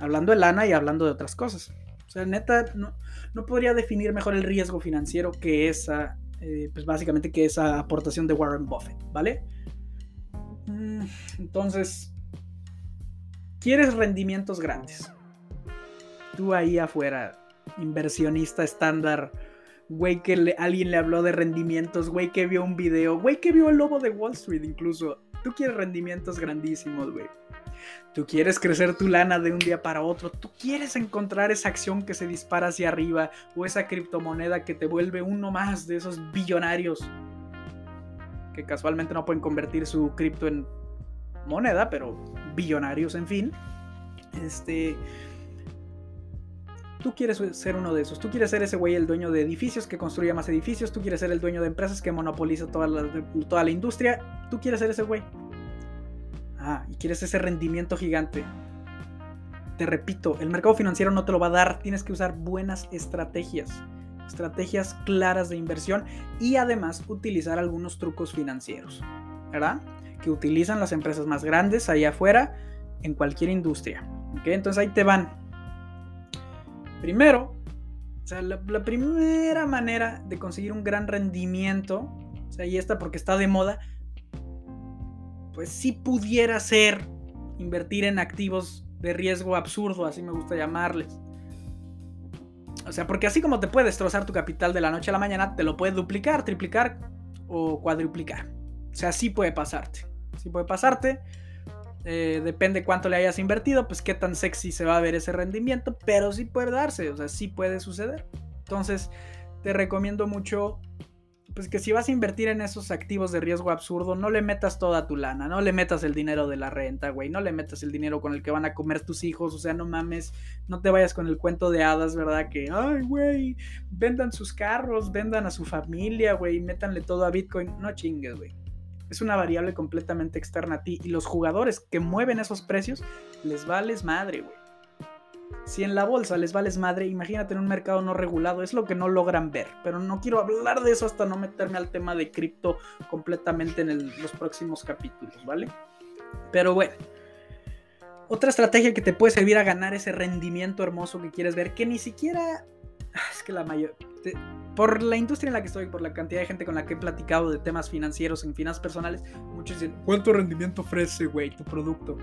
Speaker 1: hablando de lana y hablando de otras cosas. O sea, neta, no, no podría definir mejor el riesgo financiero que esa, eh, pues básicamente que esa aportación de Warren Buffett, ¿vale? Mm, entonces, ¿quieres rendimientos grandes? Tú ahí afuera, inversionista estándar, güey que alguien le habló de rendimientos, güey que vio un video, güey que vio el lobo de Wall Street incluso. Tú quieres rendimientos grandísimos, güey. Tú quieres crecer tu lana de un día para otro. Tú quieres encontrar esa acción que se dispara hacia arriba o esa criptomoneda que te vuelve uno más de esos billonarios que casualmente no pueden convertir su cripto en moneda, pero billonarios, en fin. Este. Tú quieres ser uno de esos. Tú quieres ser ese güey, el dueño de edificios que construye más edificios. Tú quieres ser el dueño de empresas que monopoliza toda la, industria. Tú quieres ser ese güey. Ah, y quieres ese rendimiento gigante. Te repito, el mercado financiero no te lo va a dar. Tienes que usar buenas estrategias. Estrategias claras de inversión y además utilizar algunos trucos financieros. ¿Verdad? Que utilizan las empresas más grandes allá afuera en cualquier industria. ¿Ok? Entonces ahí te van. Primero, o sea, la, primera manera de conseguir un gran rendimiento, o sea, y esta porque está de moda, pues sí pudiera ser invertir en activos de riesgo absurdo, así me gusta llamarles. O sea, porque así como te puede destrozar tu capital de la noche a la mañana, te lo puede duplicar, triplicar o cuadruplicar. O sea, sí puede pasarte. Sí puede pasarte. Eh, depende cuánto le hayas invertido, pues qué tan sexy se va a ver ese rendimiento, pero sí puede darse, o sea, sí puede suceder. Entonces, te recomiendo mucho pues que si vas a invertir en esos activos de riesgo absurdo, no le metas toda tu lana, no le metas el dinero de la renta, güey, no le metas el dinero con el que van a comer tus hijos, o sea, no mames, no te vayas con el cuento de hadas, ¿verdad? Que, ay, güey, vendan sus carros, vendan a su familia, güey, métanle todo a Bitcoin, no chingues, güey. Es una variable completamente externa a ti y los jugadores que mueven esos precios les vales madre, güey. Si en la bolsa les vales madre, imagínate en un mercado no regulado, es lo que no logran ver. Pero no quiero hablar de eso hasta no meterme al tema de cripto completamente en los próximos capítulos, ¿vale? Pero bueno. Otra estrategia que te puede servir a ganar ese rendimiento hermoso que quieres ver, que ni siquiera... Ah, es que la mayor... por la industria en la que estoy, por la cantidad de gente con la que he platicado de temas financieros en finanzas personales, muchos dicen, ¿cuánto rendimiento ofrece, güey, tu producto?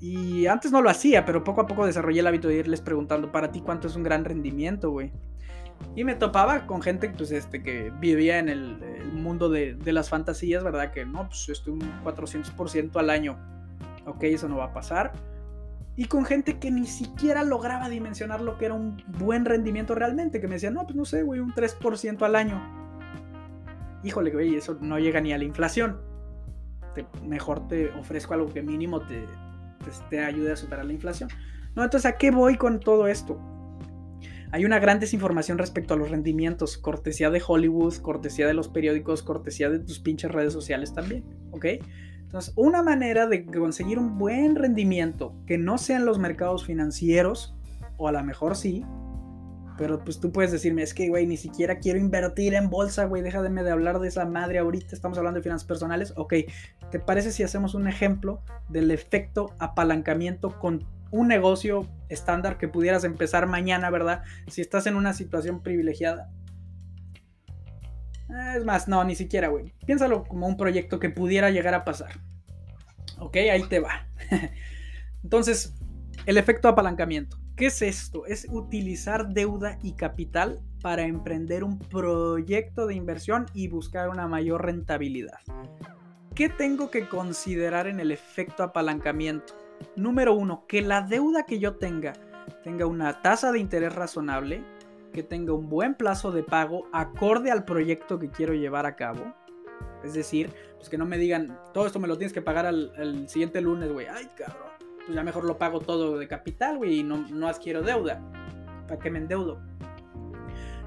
Speaker 1: Y antes no lo hacía, pero poco a poco desarrollé el hábito de irles preguntando para ti cuánto es un gran rendimiento, güey. Y me topaba con gente pues, este, que vivía en el, mundo de, las fantasías, ¿verdad? Que no, pues estoy un 400% al año. Ok, eso no va a pasar. Y con gente que ni siquiera lograba dimensionar lo que era un buen rendimiento realmente. Que me decían, no, pues no sé, güey, un 3% al año. Híjole, güey, eso no llega ni a la inflación. mejor te ofrezco algo que mínimo te, pues, te ayude a superar la inflación. No, entonces, ¿a qué voy con todo esto? Hay una gran desinformación respecto a los rendimientos, cortesía de Hollywood, cortesía de los periódicos, cortesía de tus pinches redes sociales también, ¿ok? Entonces, una manera de conseguir un buen rendimiento que no sean los mercados financieros, o a lo mejor sí, pero pues tú puedes decirme, es que, güey, ni siquiera quiero invertir en bolsa, güey, déjame de hablar de esa madre ahorita, estamos hablando de finanzas personales. Ok, ¿te parece si hacemos un ejemplo del efecto apalancamiento con un negocio estándar que pudieras empezar mañana, ¿verdad? Si estás en una situación privilegiada. Es más, no, ni siquiera, güey. Piénsalo como un proyecto que pudiera llegar a pasar. Ok, ahí te va. [LAUGHS] Entonces, el efecto apalancamiento. ¿Qué es esto? Es utilizar deuda y capital para emprender un proyecto de inversión y buscar una mayor rentabilidad. ¿Qué tengo que considerar en el efecto apalancamiento? Número uno, que la deuda que yo tenga tenga una tasa de interés razonable, que tenga un buen plazo de pago acorde al proyecto que quiero llevar a cabo. Es decir, pues que no me digan, todo esto me lo tienes que pagar al, siguiente lunes, güey. Ay, cabrón pues ya mejor lo pago todo de capital, güey, y no, no adquiero deuda. ¿Para qué me endeudo?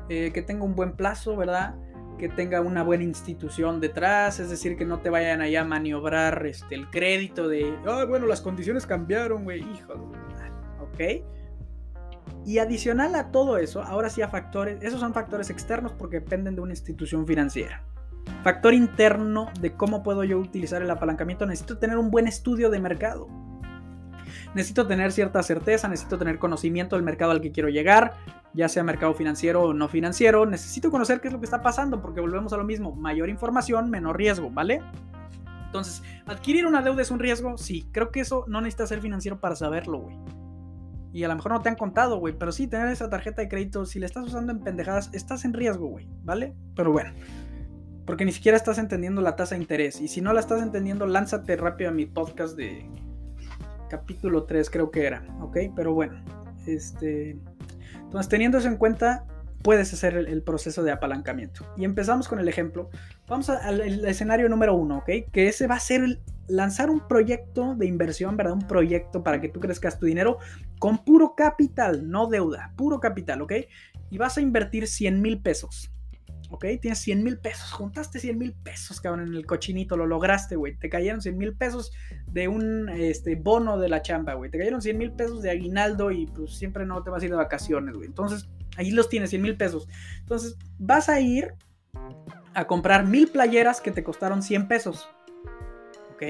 Speaker 1: Eh, que tenga un buen plazo, ¿verdad? Que tenga una buena institución detrás, es decir, que no te vayan allá a maniobrar este, el crédito de, ah, bueno, las condiciones cambiaron, güey, hijo, ¿ok? Y adicional a todo eso, ahora sí a factores, esos son factores externos porque dependen de una institución financiera. Factor interno de cómo puedo yo utilizar el apalancamiento, necesito tener un buen estudio de mercado necesito tener cierta certeza, necesito tener conocimiento del mercado al que quiero llegar, ya sea mercado financiero o no financiero, necesito conocer qué es lo que está pasando, porque volvemos a lo mismo, mayor información, menor riesgo, ¿vale? Entonces, ¿adquirir una deuda es un riesgo? Sí, creo que eso no necesita ser financiero para saberlo, güey. Y a lo mejor no te han contado, güey. Pero sí, tener esa tarjeta de crédito, si la estás usando en pendejadas, estás en riesgo, güey. ¿Vale? Pero bueno. Porque ni siquiera estás entendiendo la tasa de interés. Y si no la estás entendiendo, lánzate rápido a mi podcast de capítulo 3, creo que era. ¿Ok? Pero bueno. Este. Entonces, teniendo eso en cuenta, puedes hacer el, proceso de apalancamiento. Y empezamos con el ejemplo. Vamos al escenario número uno, ¿ok? Que ese va a ser lanzar un proyecto de inversión, ¿verdad? Un proyecto para que tú crezcas tu dinero con puro capital, no deuda, puro capital, ¿ok? Y vas a invertir 100 mil pesos. ¿ok? Tienes 100 mil pesos, juntaste 100 mil pesos, cabrón, en el cochinito, lo lograste, güey. Te cayeron 100 mil pesos de un este, bono de la chamba, güey. Te cayeron 100 mil pesos de aguinaldo y pues siempre no te vas a ir de vacaciones, güey. Entonces, ahí los tienes, 100 mil pesos. Entonces, vas a ir a comprar mil playeras que te costaron 100 pesos, ¿ok?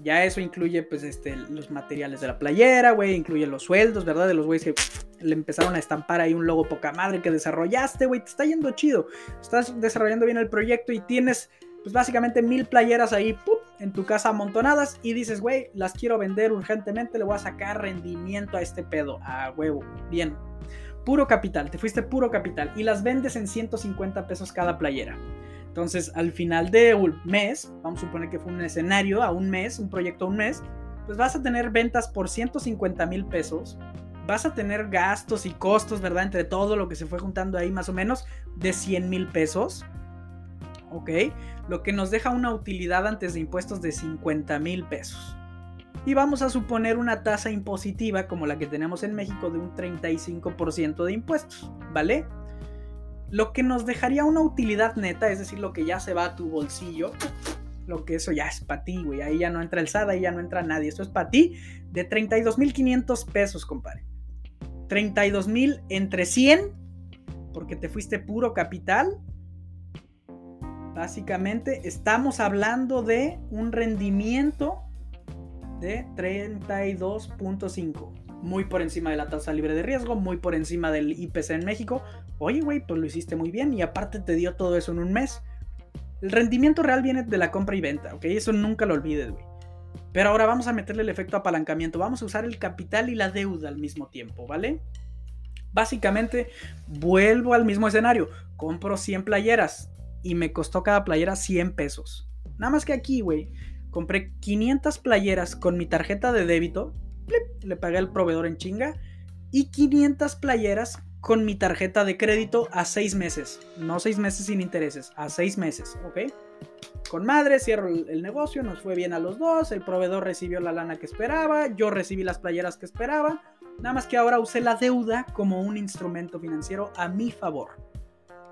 Speaker 1: Ya eso incluye, pues, este, los materiales de la playera, güey, incluye los sueldos, ¿verdad? De los güeyes que le empezaron a estampar ahí un logo poca madre que desarrollaste, güey, te está yendo chido. Estás desarrollando bien el proyecto y tienes, pues, básicamente mil playeras ahí, en tu casa amontonadas y dices, güey, las quiero vender urgentemente, le voy a sacar rendimiento a este pedo, a huevo, bien. Puro capital, te fuiste puro capital y las vendes en 150 pesos cada playera. Entonces, al final de un mes, vamos a suponer que fue un escenario a un mes, un proyecto a un mes, pues vas a tener ventas por 150 mil pesos. Vas a tener gastos y costos, ¿verdad? Entre todo lo que se fue juntando ahí, más o menos, de 100 mil pesos. ¿Ok? Lo que nos deja una utilidad antes de impuestos de 50 mil pesos. Y vamos a suponer una tasa impositiva como la que tenemos en México de un 35% de impuestos, ¿vale? Lo que nos dejaría una utilidad neta, es decir, lo que ya se va a tu bolsillo, lo que eso ya es para ti, güey. Ahí ya no entra el SAD, ahí ya no entra nadie. Eso es para ti de 32.500 pesos, compadre. 32.000 entre 100, porque te fuiste puro capital. Básicamente estamos hablando de un rendimiento de 32.5 muy por encima de la tasa libre de riesgo, muy por encima del IPC en México. Oye, güey, pues lo hiciste muy bien y aparte te dio todo eso en un mes. El rendimiento real viene de la compra y venta, ¿ok? Eso nunca lo olvides, güey. Pero ahora vamos a meterle el efecto apalancamiento. Vamos a usar el capital y la deuda al mismo tiempo, ¿vale? Básicamente, vuelvo al mismo escenario. Compro 100 playeras y me costó cada playera 100 pesos. Nada más que aquí, güey, compré 500 playeras con mi tarjeta de débito le pagué al proveedor en chinga. Y 500 playeras con mi tarjeta de crédito a 6 meses. No 6 meses sin intereses, a 6 meses, ¿ok? Con madre, cierro el negocio, nos fue bien a los dos, el proveedor recibió la lana que esperaba, yo recibí las playeras que esperaba, nada más que ahora usé la deuda como un instrumento financiero a mi favor.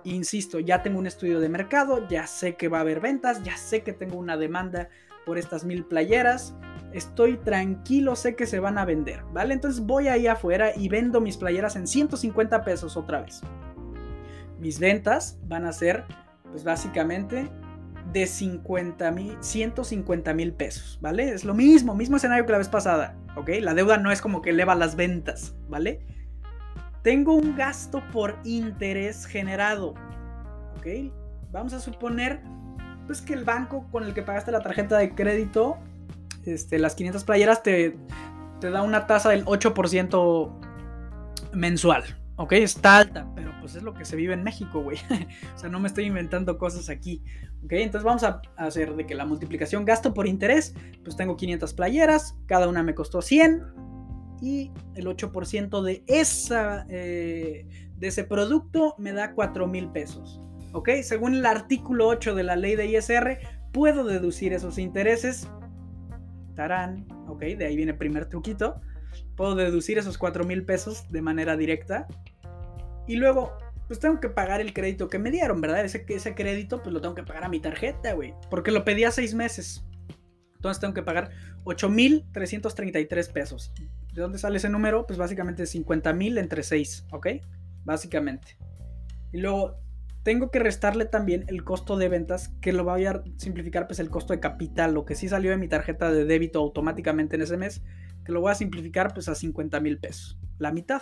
Speaker 1: Insisto, ya tengo un estudio de mercado, ya sé que va a haber ventas, ya sé que tengo una demanda por estas mil playeras, estoy tranquilo, sé que se van a vender, ¿vale? Entonces voy ahí afuera y vendo mis playeras en 150 pesos otra vez. Mis ventas van a ser, pues básicamente, de 50 mil, 150 mil pesos, ¿vale? Es lo mismo, mismo escenario que la vez pasada, ¿ok? La deuda no es como que eleva las ventas, ¿vale? Tengo un gasto por interés generado, ¿ok? Vamos a suponer, pues que el banco con el que pagaste la tarjeta de crédito este, las 500 playeras te, te da una tasa del 8% mensual. ¿Ok? Está alta, pero pues es lo que se vive en México, güey. [LAUGHS] o sea, no me estoy inventando cosas aquí. ¿Ok? Entonces vamos a hacer de que la multiplicación gasto por interés, pues tengo 500 playeras, cada una me costó 100 y el 8% de, esa, eh, de ese producto me da 4 mil pesos. ¿Ok? Según el artículo 8 de la ley de ISR, puedo deducir esos intereses tarán, ok, de ahí viene el primer truquito. Puedo deducir esos 4 mil pesos de manera directa. Y luego, pues tengo que pagar el crédito que me dieron, ¿verdad? Ese, ese crédito, pues lo tengo que pagar a mi tarjeta, güey. Porque lo pedí a 6 meses. Entonces tengo que pagar 8 mil 333 pesos. ¿De dónde sale ese número? Pues básicamente 50 mil entre 6, ¿ok? Básicamente. Y luego tengo que restarle también el costo de ventas, que lo voy a simplificar, pues el costo de capital, lo que sí salió de mi tarjeta de débito automáticamente en ese mes, que lo voy a simplificar pues a 50 mil pesos. La mitad.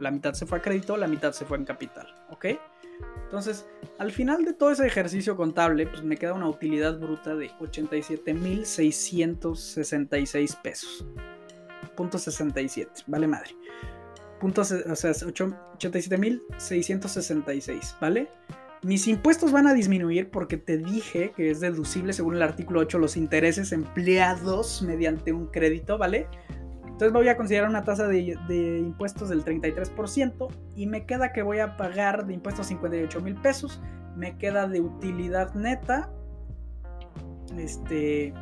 Speaker 1: La mitad se fue a crédito, la mitad se fue en capital, ¿ok? Entonces, al final de todo ese ejercicio contable, pues me queda una utilidad bruta de 87.666 pesos. Punto 67, vale madre. Puntos, o sea, 87.666, ¿vale? Mis impuestos van a disminuir porque te dije que es deducible según el artículo 8 los intereses empleados mediante un crédito, ¿vale? Entonces voy a considerar una tasa de, de impuestos del 33% y me queda que voy a pagar de impuestos 58 mil pesos, me queda de utilidad neta, este,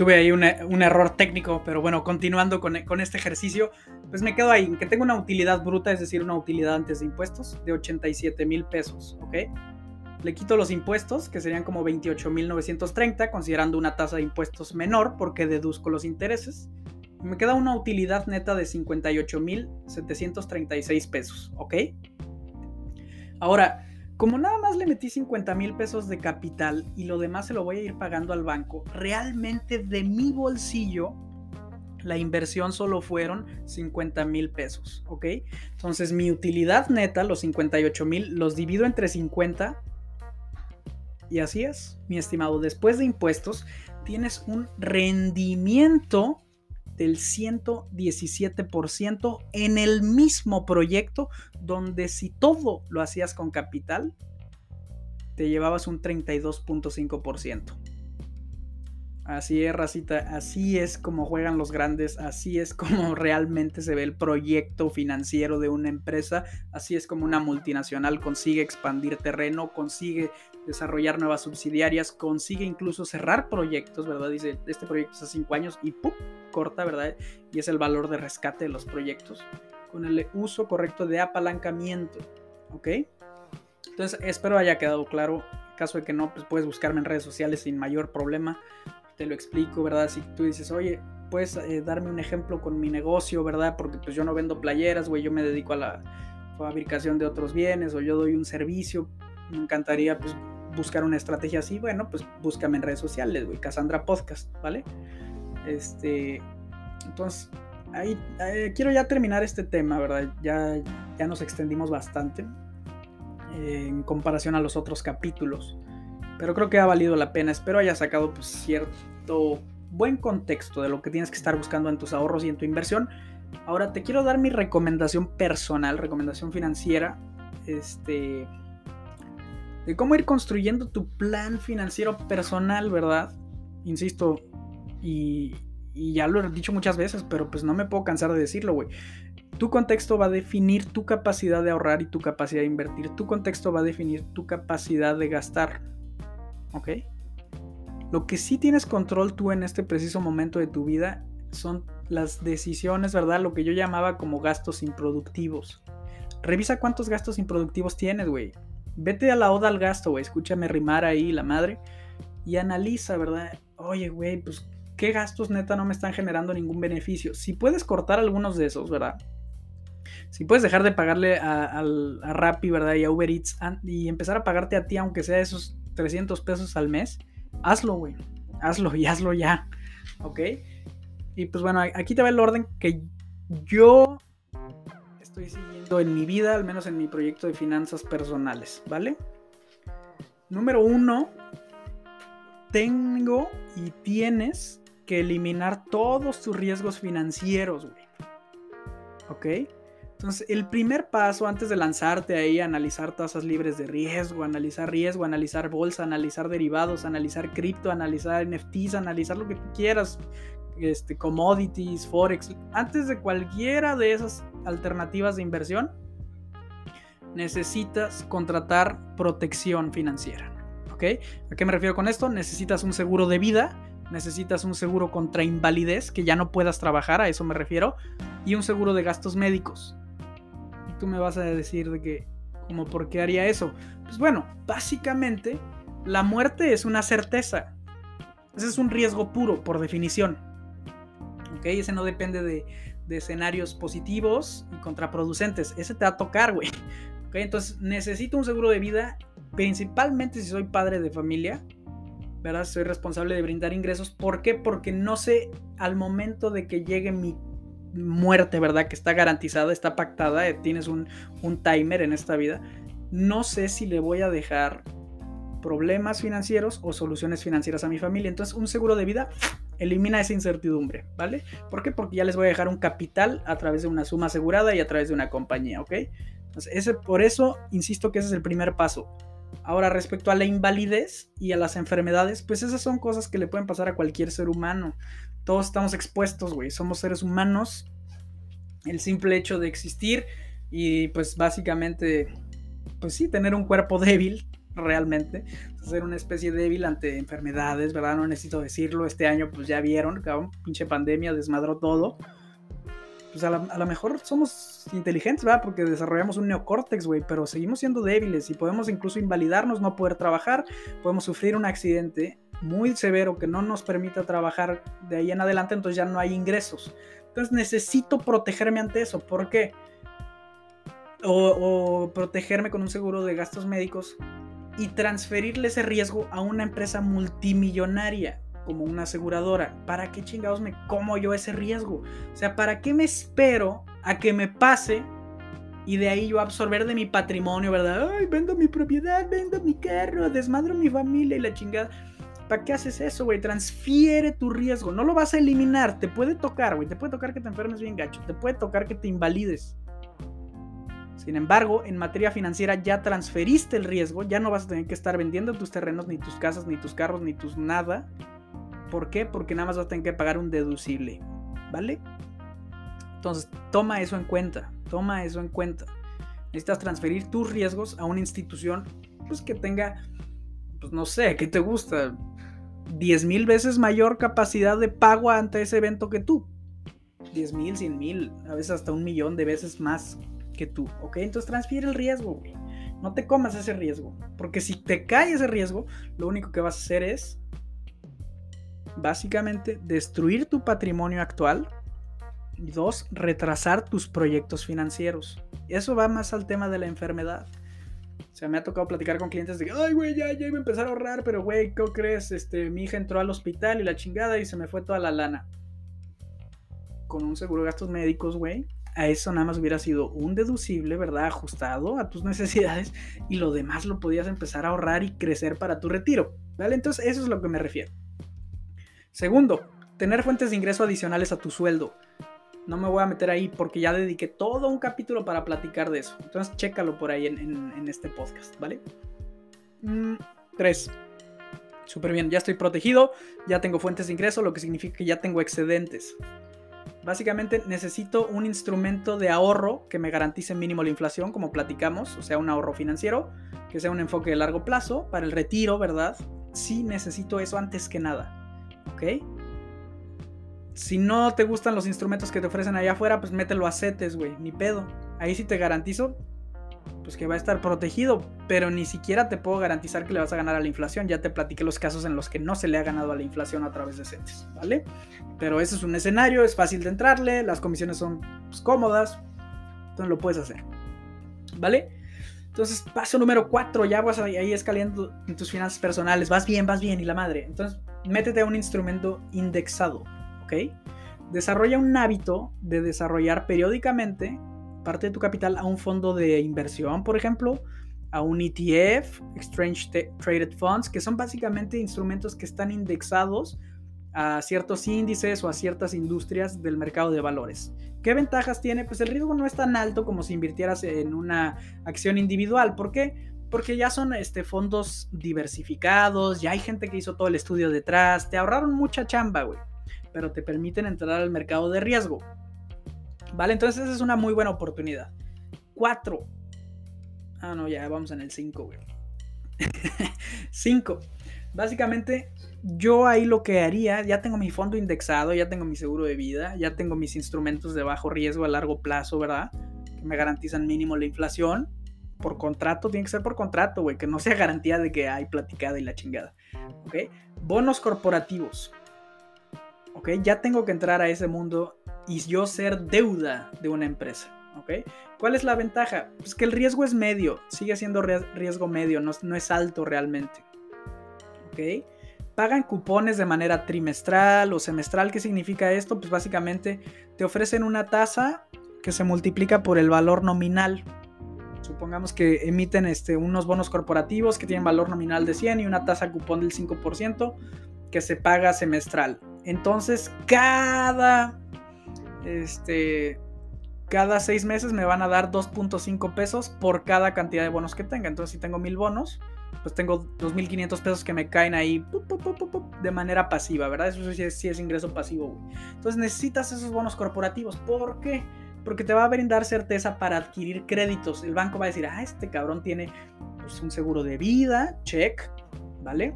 Speaker 1: tuve ahí un, error técnico, pero bueno, continuando con, este ejercicio, pues me quedo ahí, que tengo una utilidad bruta, es decir, una utilidad antes de impuestos de 87 mil pesos, ¿ok? Le quito los impuestos, que serían como 28 mil 930, considerando una tasa de impuestos menor, porque deduzco los intereses. Me queda una utilidad neta de 58 mil 736 pesos, ¿ok? Ahora, como nada más le metí 50 mil pesos de capital y lo demás se lo voy a ir pagando al banco, realmente de mi bolsillo la inversión solo fueron 50 mil pesos, ¿ok? Entonces mi utilidad neta, los 58 mil, los divido entre 50 y así es, mi estimado, después de impuestos tienes un rendimiento del 117% en el mismo proyecto donde si todo lo hacías con capital, te llevabas un 32.5%. Así es, racita, así es como juegan los grandes, así es como [LAUGHS] realmente se ve el proyecto financiero de una empresa, así es como una multinacional consigue expandir terreno, consigue desarrollar nuevas subsidiarias, consigue incluso cerrar proyectos, ¿verdad? Dice, este proyecto es a cinco años y ¡pum! corta, ¿verdad? Y es el valor de rescate de los proyectos con el uso correcto de apalancamiento, ¿ok? Entonces, espero haya quedado claro. En caso de que no, pues puedes buscarme en redes sociales sin mayor problema te lo explico, ¿verdad? Si tú dices, oye, puedes eh, darme un ejemplo con mi negocio, ¿verdad? Porque pues yo no vendo playeras, güey, yo me dedico a la fabricación de otros bienes o yo doy un servicio. Me encantaría pues buscar una estrategia así, bueno, pues búscame en redes sociales, güey, Cassandra Podcast, ¿vale? Este, entonces, ahí, eh, quiero ya terminar este tema, ¿verdad? Ya, ya nos extendimos bastante eh, en comparación a los otros capítulos. Pero creo que ha valido la pena. Espero haya sacado pues, cierto buen contexto de lo que tienes que estar buscando en tus ahorros y en tu inversión. Ahora te quiero dar mi recomendación personal, recomendación financiera, este, de cómo ir construyendo tu plan financiero personal, ¿verdad? Insisto, y, ya lo he dicho muchas veces, pero pues no me puedo cansar de decirlo, güey. Tu contexto va a definir tu capacidad de ahorrar y tu capacidad de invertir. Tu contexto va a definir tu capacidad de gastar. ¿ok? Lo que sí tienes control tú en este preciso momento de tu vida son las decisiones, ¿verdad? Lo que yo llamaba como gastos improductivos. Revisa cuántos gastos improductivos tienes, güey. Vete a la oda al gasto, güey. Escúchame rimar ahí la madre. Y analiza, ¿verdad? Oye, güey, pues, ¿qué gastos neta no me están generando ningún beneficio? Si puedes cortar algunos de esos, ¿verdad? Si puedes dejar de pagarle a, a Rappi, ¿verdad? Y a Uber Eats y empezar a pagarte a ti, aunque sea esos 300 pesos al mes, hazlo, güey. Hazlo y hazlo ya. ¿Ok? Y pues bueno, aquí te va el orden que yo estoy siguiendo en mi vida, al menos en mi proyecto de finanzas personales, ¿vale? Número uno, tengo y tienes que eliminar todos tus riesgos financieros, güey. ¿Ok? Entonces, el primer paso antes de lanzarte ahí analizar tasas libres de riesgo, analizar riesgo, analizar bolsa, analizar derivados, analizar cripto, analizar NFTs, analizar lo que quieras, este, commodities, forex, antes de cualquiera de esas alternativas de inversión, necesitas contratar protección financiera. ¿Ok? ¿A qué me refiero con esto? Necesitas un seguro de vida, necesitas un seguro contra invalidez, que ya no puedas trabajar, a eso me refiero, y un seguro de gastos médicos tú me vas a decir de que, como, ¿por qué haría eso? Pues bueno, básicamente la muerte es una certeza. Ese es un riesgo puro, por definición. ¿Ok? Ese no depende de, escenarios positivos y contraproducentes. Ese te va a tocar, güey. [LAUGHS] ¿Ok? Entonces necesito un seguro de vida, principalmente si soy padre de familia. ¿Verdad? Soy responsable de brindar ingresos. ¿Por qué? Porque no sé al momento de que llegue mi muerte, ¿verdad? Que está garantizada, está pactada, eh, tienes un, timer en esta vida. no sé si le voy a dejar problemas financieros o soluciones financieras a mi familia. Entonces, un seguro de vida elimina esa incertidumbre, ¿vale? ¿Por qué? Porque ya les voy a dejar un capital a través de una suma asegurada y a través de una compañía, ¿ok? Entonces, ese, por eso insisto que ese es el primer paso. Ahora, respecto a la invalidez y a las enfermedades, pues esas son cosas que le pueden pasar a cualquier ser humano. Todos estamos expuestos, güey. Somos seres humanos. El simple hecho de existir y pues básicamente, pues sí, tener un cuerpo débil, realmente. Ser una especie débil ante enfermedades, ¿verdad? No necesito decirlo. Este año, pues ya vieron, cabrón, pinche pandemia desmadró todo. Pues a lo mejor somos inteligentes, ¿verdad? Porque desarrollamos un neocórtex, güey, pero seguimos siendo débiles y podemos incluso invalidarnos, no poder trabajar, podemos sufrir un accidente muy severo que no nos permita trabajar de ahí en adelante, entonces ya no hay ingresos. Entonces necesito protegerme ante eso. ¿Por qué? O, o, protegerme con un seguro de gastos médicos y transferirle ese riesgo a una empresa multimillonaria como una aseguradora. ¿Para qué chingados me como yo ese riesgo? O sea, ¿para qué me espero a que me pase y de ahí yo absorber de mi patrimonio, ¿verdad? Ay, vendo mi propiedad, vendo mi carro, desmadro mi familia y la chingada. ¿Para qué haces eso, güey? Transfiere tu riesgo. No lo vas a eliminar. Te puede tocar, güey. Te puede tocar que te enfermes bien gacho. Te puede tocar que te invalides. Sin embargo, en materia financiera ya transferiste el riesgo, ya no vas a tener que estar vendiendo tus terrenos, ni tus casas, ni tus carros, ni tus nada. ¿Por qué? Porque nada más vas a tener que pagar un deducible, ¿vale? Entonces, toma eso en cuenta, toma eso en cuenta. Necesitas transferir tus riesgos a una institución pues, que tenga, pues no sé, ¿qué te gusta? 10 mil veces mayor capacidad de pago ante ese evento que tú. 10 mil, 100 mil, a veces hasta un millón de veces más que tú, ¿ok? Entonces transfiere el riesgo. No te comas ese riesgo, porque si te cae ese riesgo, lo único que vas a hacer es, básicamente, destruir tu patrimonio actual y dos, retrasar tus proyectos financieros. Eso va más al tema de la enfermedad. O sea, me ha tocado platicar con clientes de que, ay, güey, ya, ya iba a empezar a ahorrar, pero, güey, ¿qué crees? Este, mi hija entró al hospital y la chingada y se me fue toda la lana. Con un seguro de gastos médicos, güey, a eso nada más hubiera sido un deducible, ¿verdad? Ajustado a tus necesidades y lo demás lo podías empezar a ahorrar y crecer para tu retiro, ¿vale? Entonces eso es lo que me refiero. Segundo, tener fuentes de ingreso adicionales a tu sueldo. No me voy a meter ahí porque ya dediqué todo un capítulo para platicar de eso. Entonces chécalo por ahí en, este podcast, ¿vale? 3. Mm, Súper bien, ya estoy protegido, ya tengo fuentes de ingreso, lo que significa que ya tengo excedentes. Básicamente necesito un instrumento de ahorro que me garantice mínimo la inflación, como platicamos, o sea, un ahorro financiero, que sea un enfoque de largo plazo para el retiro, ¿verdad? Sí necesito eso antes que nada, ¿ok? Si no te gustan los instrumentos que te ofrecen allá afuera, pues mételo a CETES, güey, ni pedo. Ahí sí te garantizo pues que va a estar protegido, pero ni siquiera te puedo garantizar que le vas a ganar a la inflación. Ya te platiqué los casos en los que no se le ha ganado a la inflación a través de CETES, ¿vale? Pero ese es un escenario, es fácil de entrarle, las comisiones son pues, cómodas, entonces lo puedes hacer, ¿vale? Entonces, paso número 4, ya vas ahí escalando en tus finanzas personales, vas bien, vas bien y la madre. Entonces, métete a un instrumento indexado, ¿ok? Desarrolla un hábito de desarrollar periódicamente parte de tu capital a un fondo de inversión, por ejemplo, a un ETF, Exchange Traded Funds, que son básicamente instrumentos que están indexados a ciertos índices o a ciertas industrias del mercado de valores. ¿Qué ventajas tiene? Pues el riesgo no es tan alto como si invirtieras en una acción individual. ¿Por qué? Porque ya son este, fondos diversificados, ya hay gente que hizo todo el estudio detrás, te ahorraron mucha chamba, güey, pero te permiten entrar al mercado de riesgo. ¿Vale? Entonces esa es una muy buena oportunidad. 4. Ah, no, ya vamos en el 5, güey. [LAUGHS] 5. Básicamente, yo ahí lo que haría, ya tengo mi fondo indexado, ya tengo mi seguro de vida, ya tengo mis instrumentos de bajo riesgo a largo plazo, ¿verdad? Que me garantizan mínimo la inflación. Por contrato, tiene que ser por contrato, güey, que no sea garantía de que hay platicada y la chingada. ¿Ok? Bonos corporativos. ¿Ok? Ya tengo que entrar a ese mundo y yo ser deuda de una empresa. ¿ok? ¿Cuál es la ventaja? Pues que el riesgo es medio, sigue siendo riesgo medio, no, es alto realmente. ¿Ok? Pagan cupones de manera trimestral o semestral. ¿Qué significa esto? Pues básicamente te ofrecen una tasa que se multiplica por el valor nominal. Supongamos que emiten este, unos bonos corporativos que tienen valor nominal de 100 y una tasa cupón del 5% que se paga semestral. Entonces, cada, este, cada seis meses me van a dar 2.5 pesos por cada cantidad de bonos que tenga. Entonces, si tengo mil bonos, pues tengo 2.500 pesos que me caen ahí de manera pasiva, ¿verdad? Eso sí es, es ingreso pasivo, Entonces necesitas esos bonos corporativos. ¿Por qué? Porque te va a brindar certeza para adquirir créditos. El banco va a decir, ah, este cabrón tiene pues, un seguro de vida, check, ¿vale?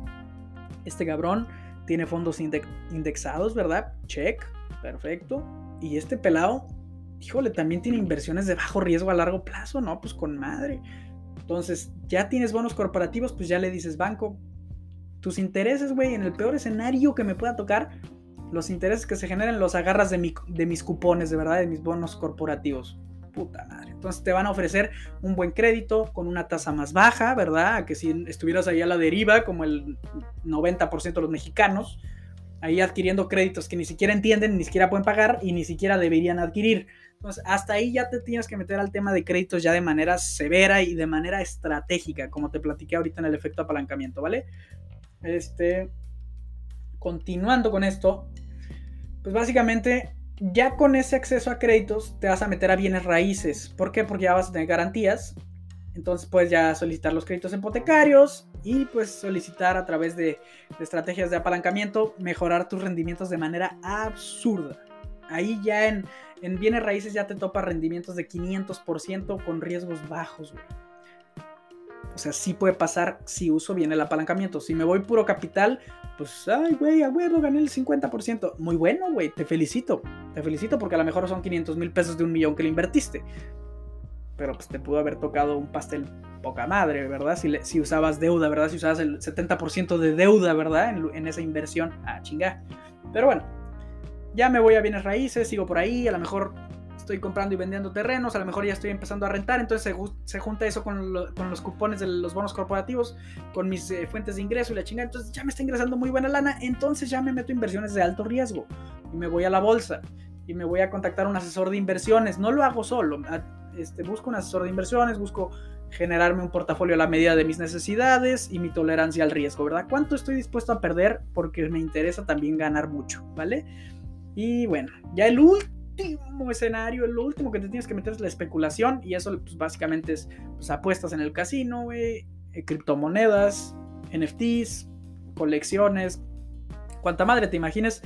Speaker 1: Este cabrón tiene fondos indexados, ¿verdad? Check, perfecto. Y este pelado, híjole, también tiene inversiones de bajo riesgo a largo plazo, ¿no? Pues con madre. Entonces, ya tienes bonos corporativos, pues ya le dices, banco, tus intereses, güey, en el peor escenario que me pueda tocar, los intereses que se generen los agarras de, de mis cupones, de verdad, de mis bonos corporativos. Puta madre. Entonces te van a ofrecer un buen crédito con una tasa más baja, ¿verdad? Que si estuvieras ahí a la deriva, como el 90% de los mexicanos, ahí adquiriendo créditos que ni siquiera entienden, ni siquiera pueden pagar y ni siquiera deberían adquirir. Entonces, hasta ahí ya te tienes que meter al tema de créditos ya de manera severa y de manera estratégica, como te platiqué ahorita en el efecto apalancamiento, ¿vale? Este, continuando con esto, pues básicamente ya con ese acceso a créditos te vas a meter a bienes raíces. ¿Por qué? Porque ya vas a tener garantías. Entonces puedes ya solicitar los créditos hipotecarios y pues solicitar a través de, estrategias de apalancamiento mejorar tus rendimientos de manera absurda. Ahí ya en, en bienes raíces ya te topa rendimientos de 500% con riesgos bajos, güey. O sea, sí puede pasar si uso bien el apalancamiento. Si me voy puro capital, pues, ay, güey, a huevo, gané el 50%. Muy bueno, güey, te felicito. Te felicito porque a lo mejor son 500 mil pesos de un millón que le invertiste. Pero pues te pudo haber tocado un pastel poca madre, ¿verdad? Si, usabas deuda, ¿verdad? Si usabas el 70% de deuda, ¿verdad? En, en esa inversión. Ah, chinga. Pero bueno, ya me voy a bienes raíces, sigo por ahí, a lo mejor estoy comprando y vendiendo terrenos, a lo mejor ya estoy empezando a rentar, entonces se, junta eso con, los cupones de los bonos corporativos, con mis eh, fuentes de ingreso y la chingada, entonces ya me está ingresando muy buena lana, entonces ya me meto inversiones de alto riesgo y me voy a la bolsa y me voy a contactar a un asesor de inversiones, no lo hago solo, este, busco un asesor de inversiones, busco generarme un portafolio a la medida de mis necesidades y mi tolerancia al riesgo, ¿verdad? ¿Cuánto estoy dispuesto a perder? Porque me interesa también ganar mucho, ¿vale? Y bueno, ya el último escenario, el último que te tienes que meter es la especulación. Y eso pues, básicamente es pues, apuestas en el casino, eh, criptomonedas, NFTs, colecciones. Cuanta madre te imagines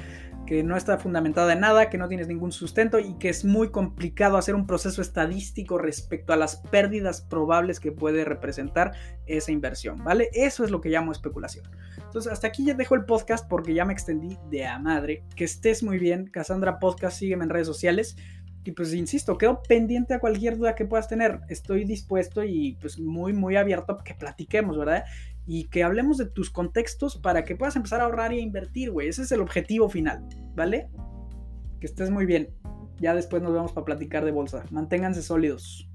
Speaker 1: que no está fundamentada en nada, que no tienes ningún sustento y que es muy complicado hacer un proceso estadístico respecto a las pérdidas probables que puede representar esa inversión, ¿vale? Eso es lo que llamo especulación. Entonces, hasta aquí ya dejo el podcast porque ya me extendí de a madre. Que estés muy bien, Cassandra Podcast, sígueme en redes sociales. Y pues insisto, quedo pendiente a cualquier duda que puedas tener. Estoy dispuesto y pues muy, muy abierto a que platiquemos, ¿verdad? Y que hablemos de tus contextos para que puedas empezar a ahorrar y a invertir, güey. Ese es el objetivo final, ¿vale? Que estés muy bien. Ya después nos vemos para platicar de bolsa. Manténganse sólidos.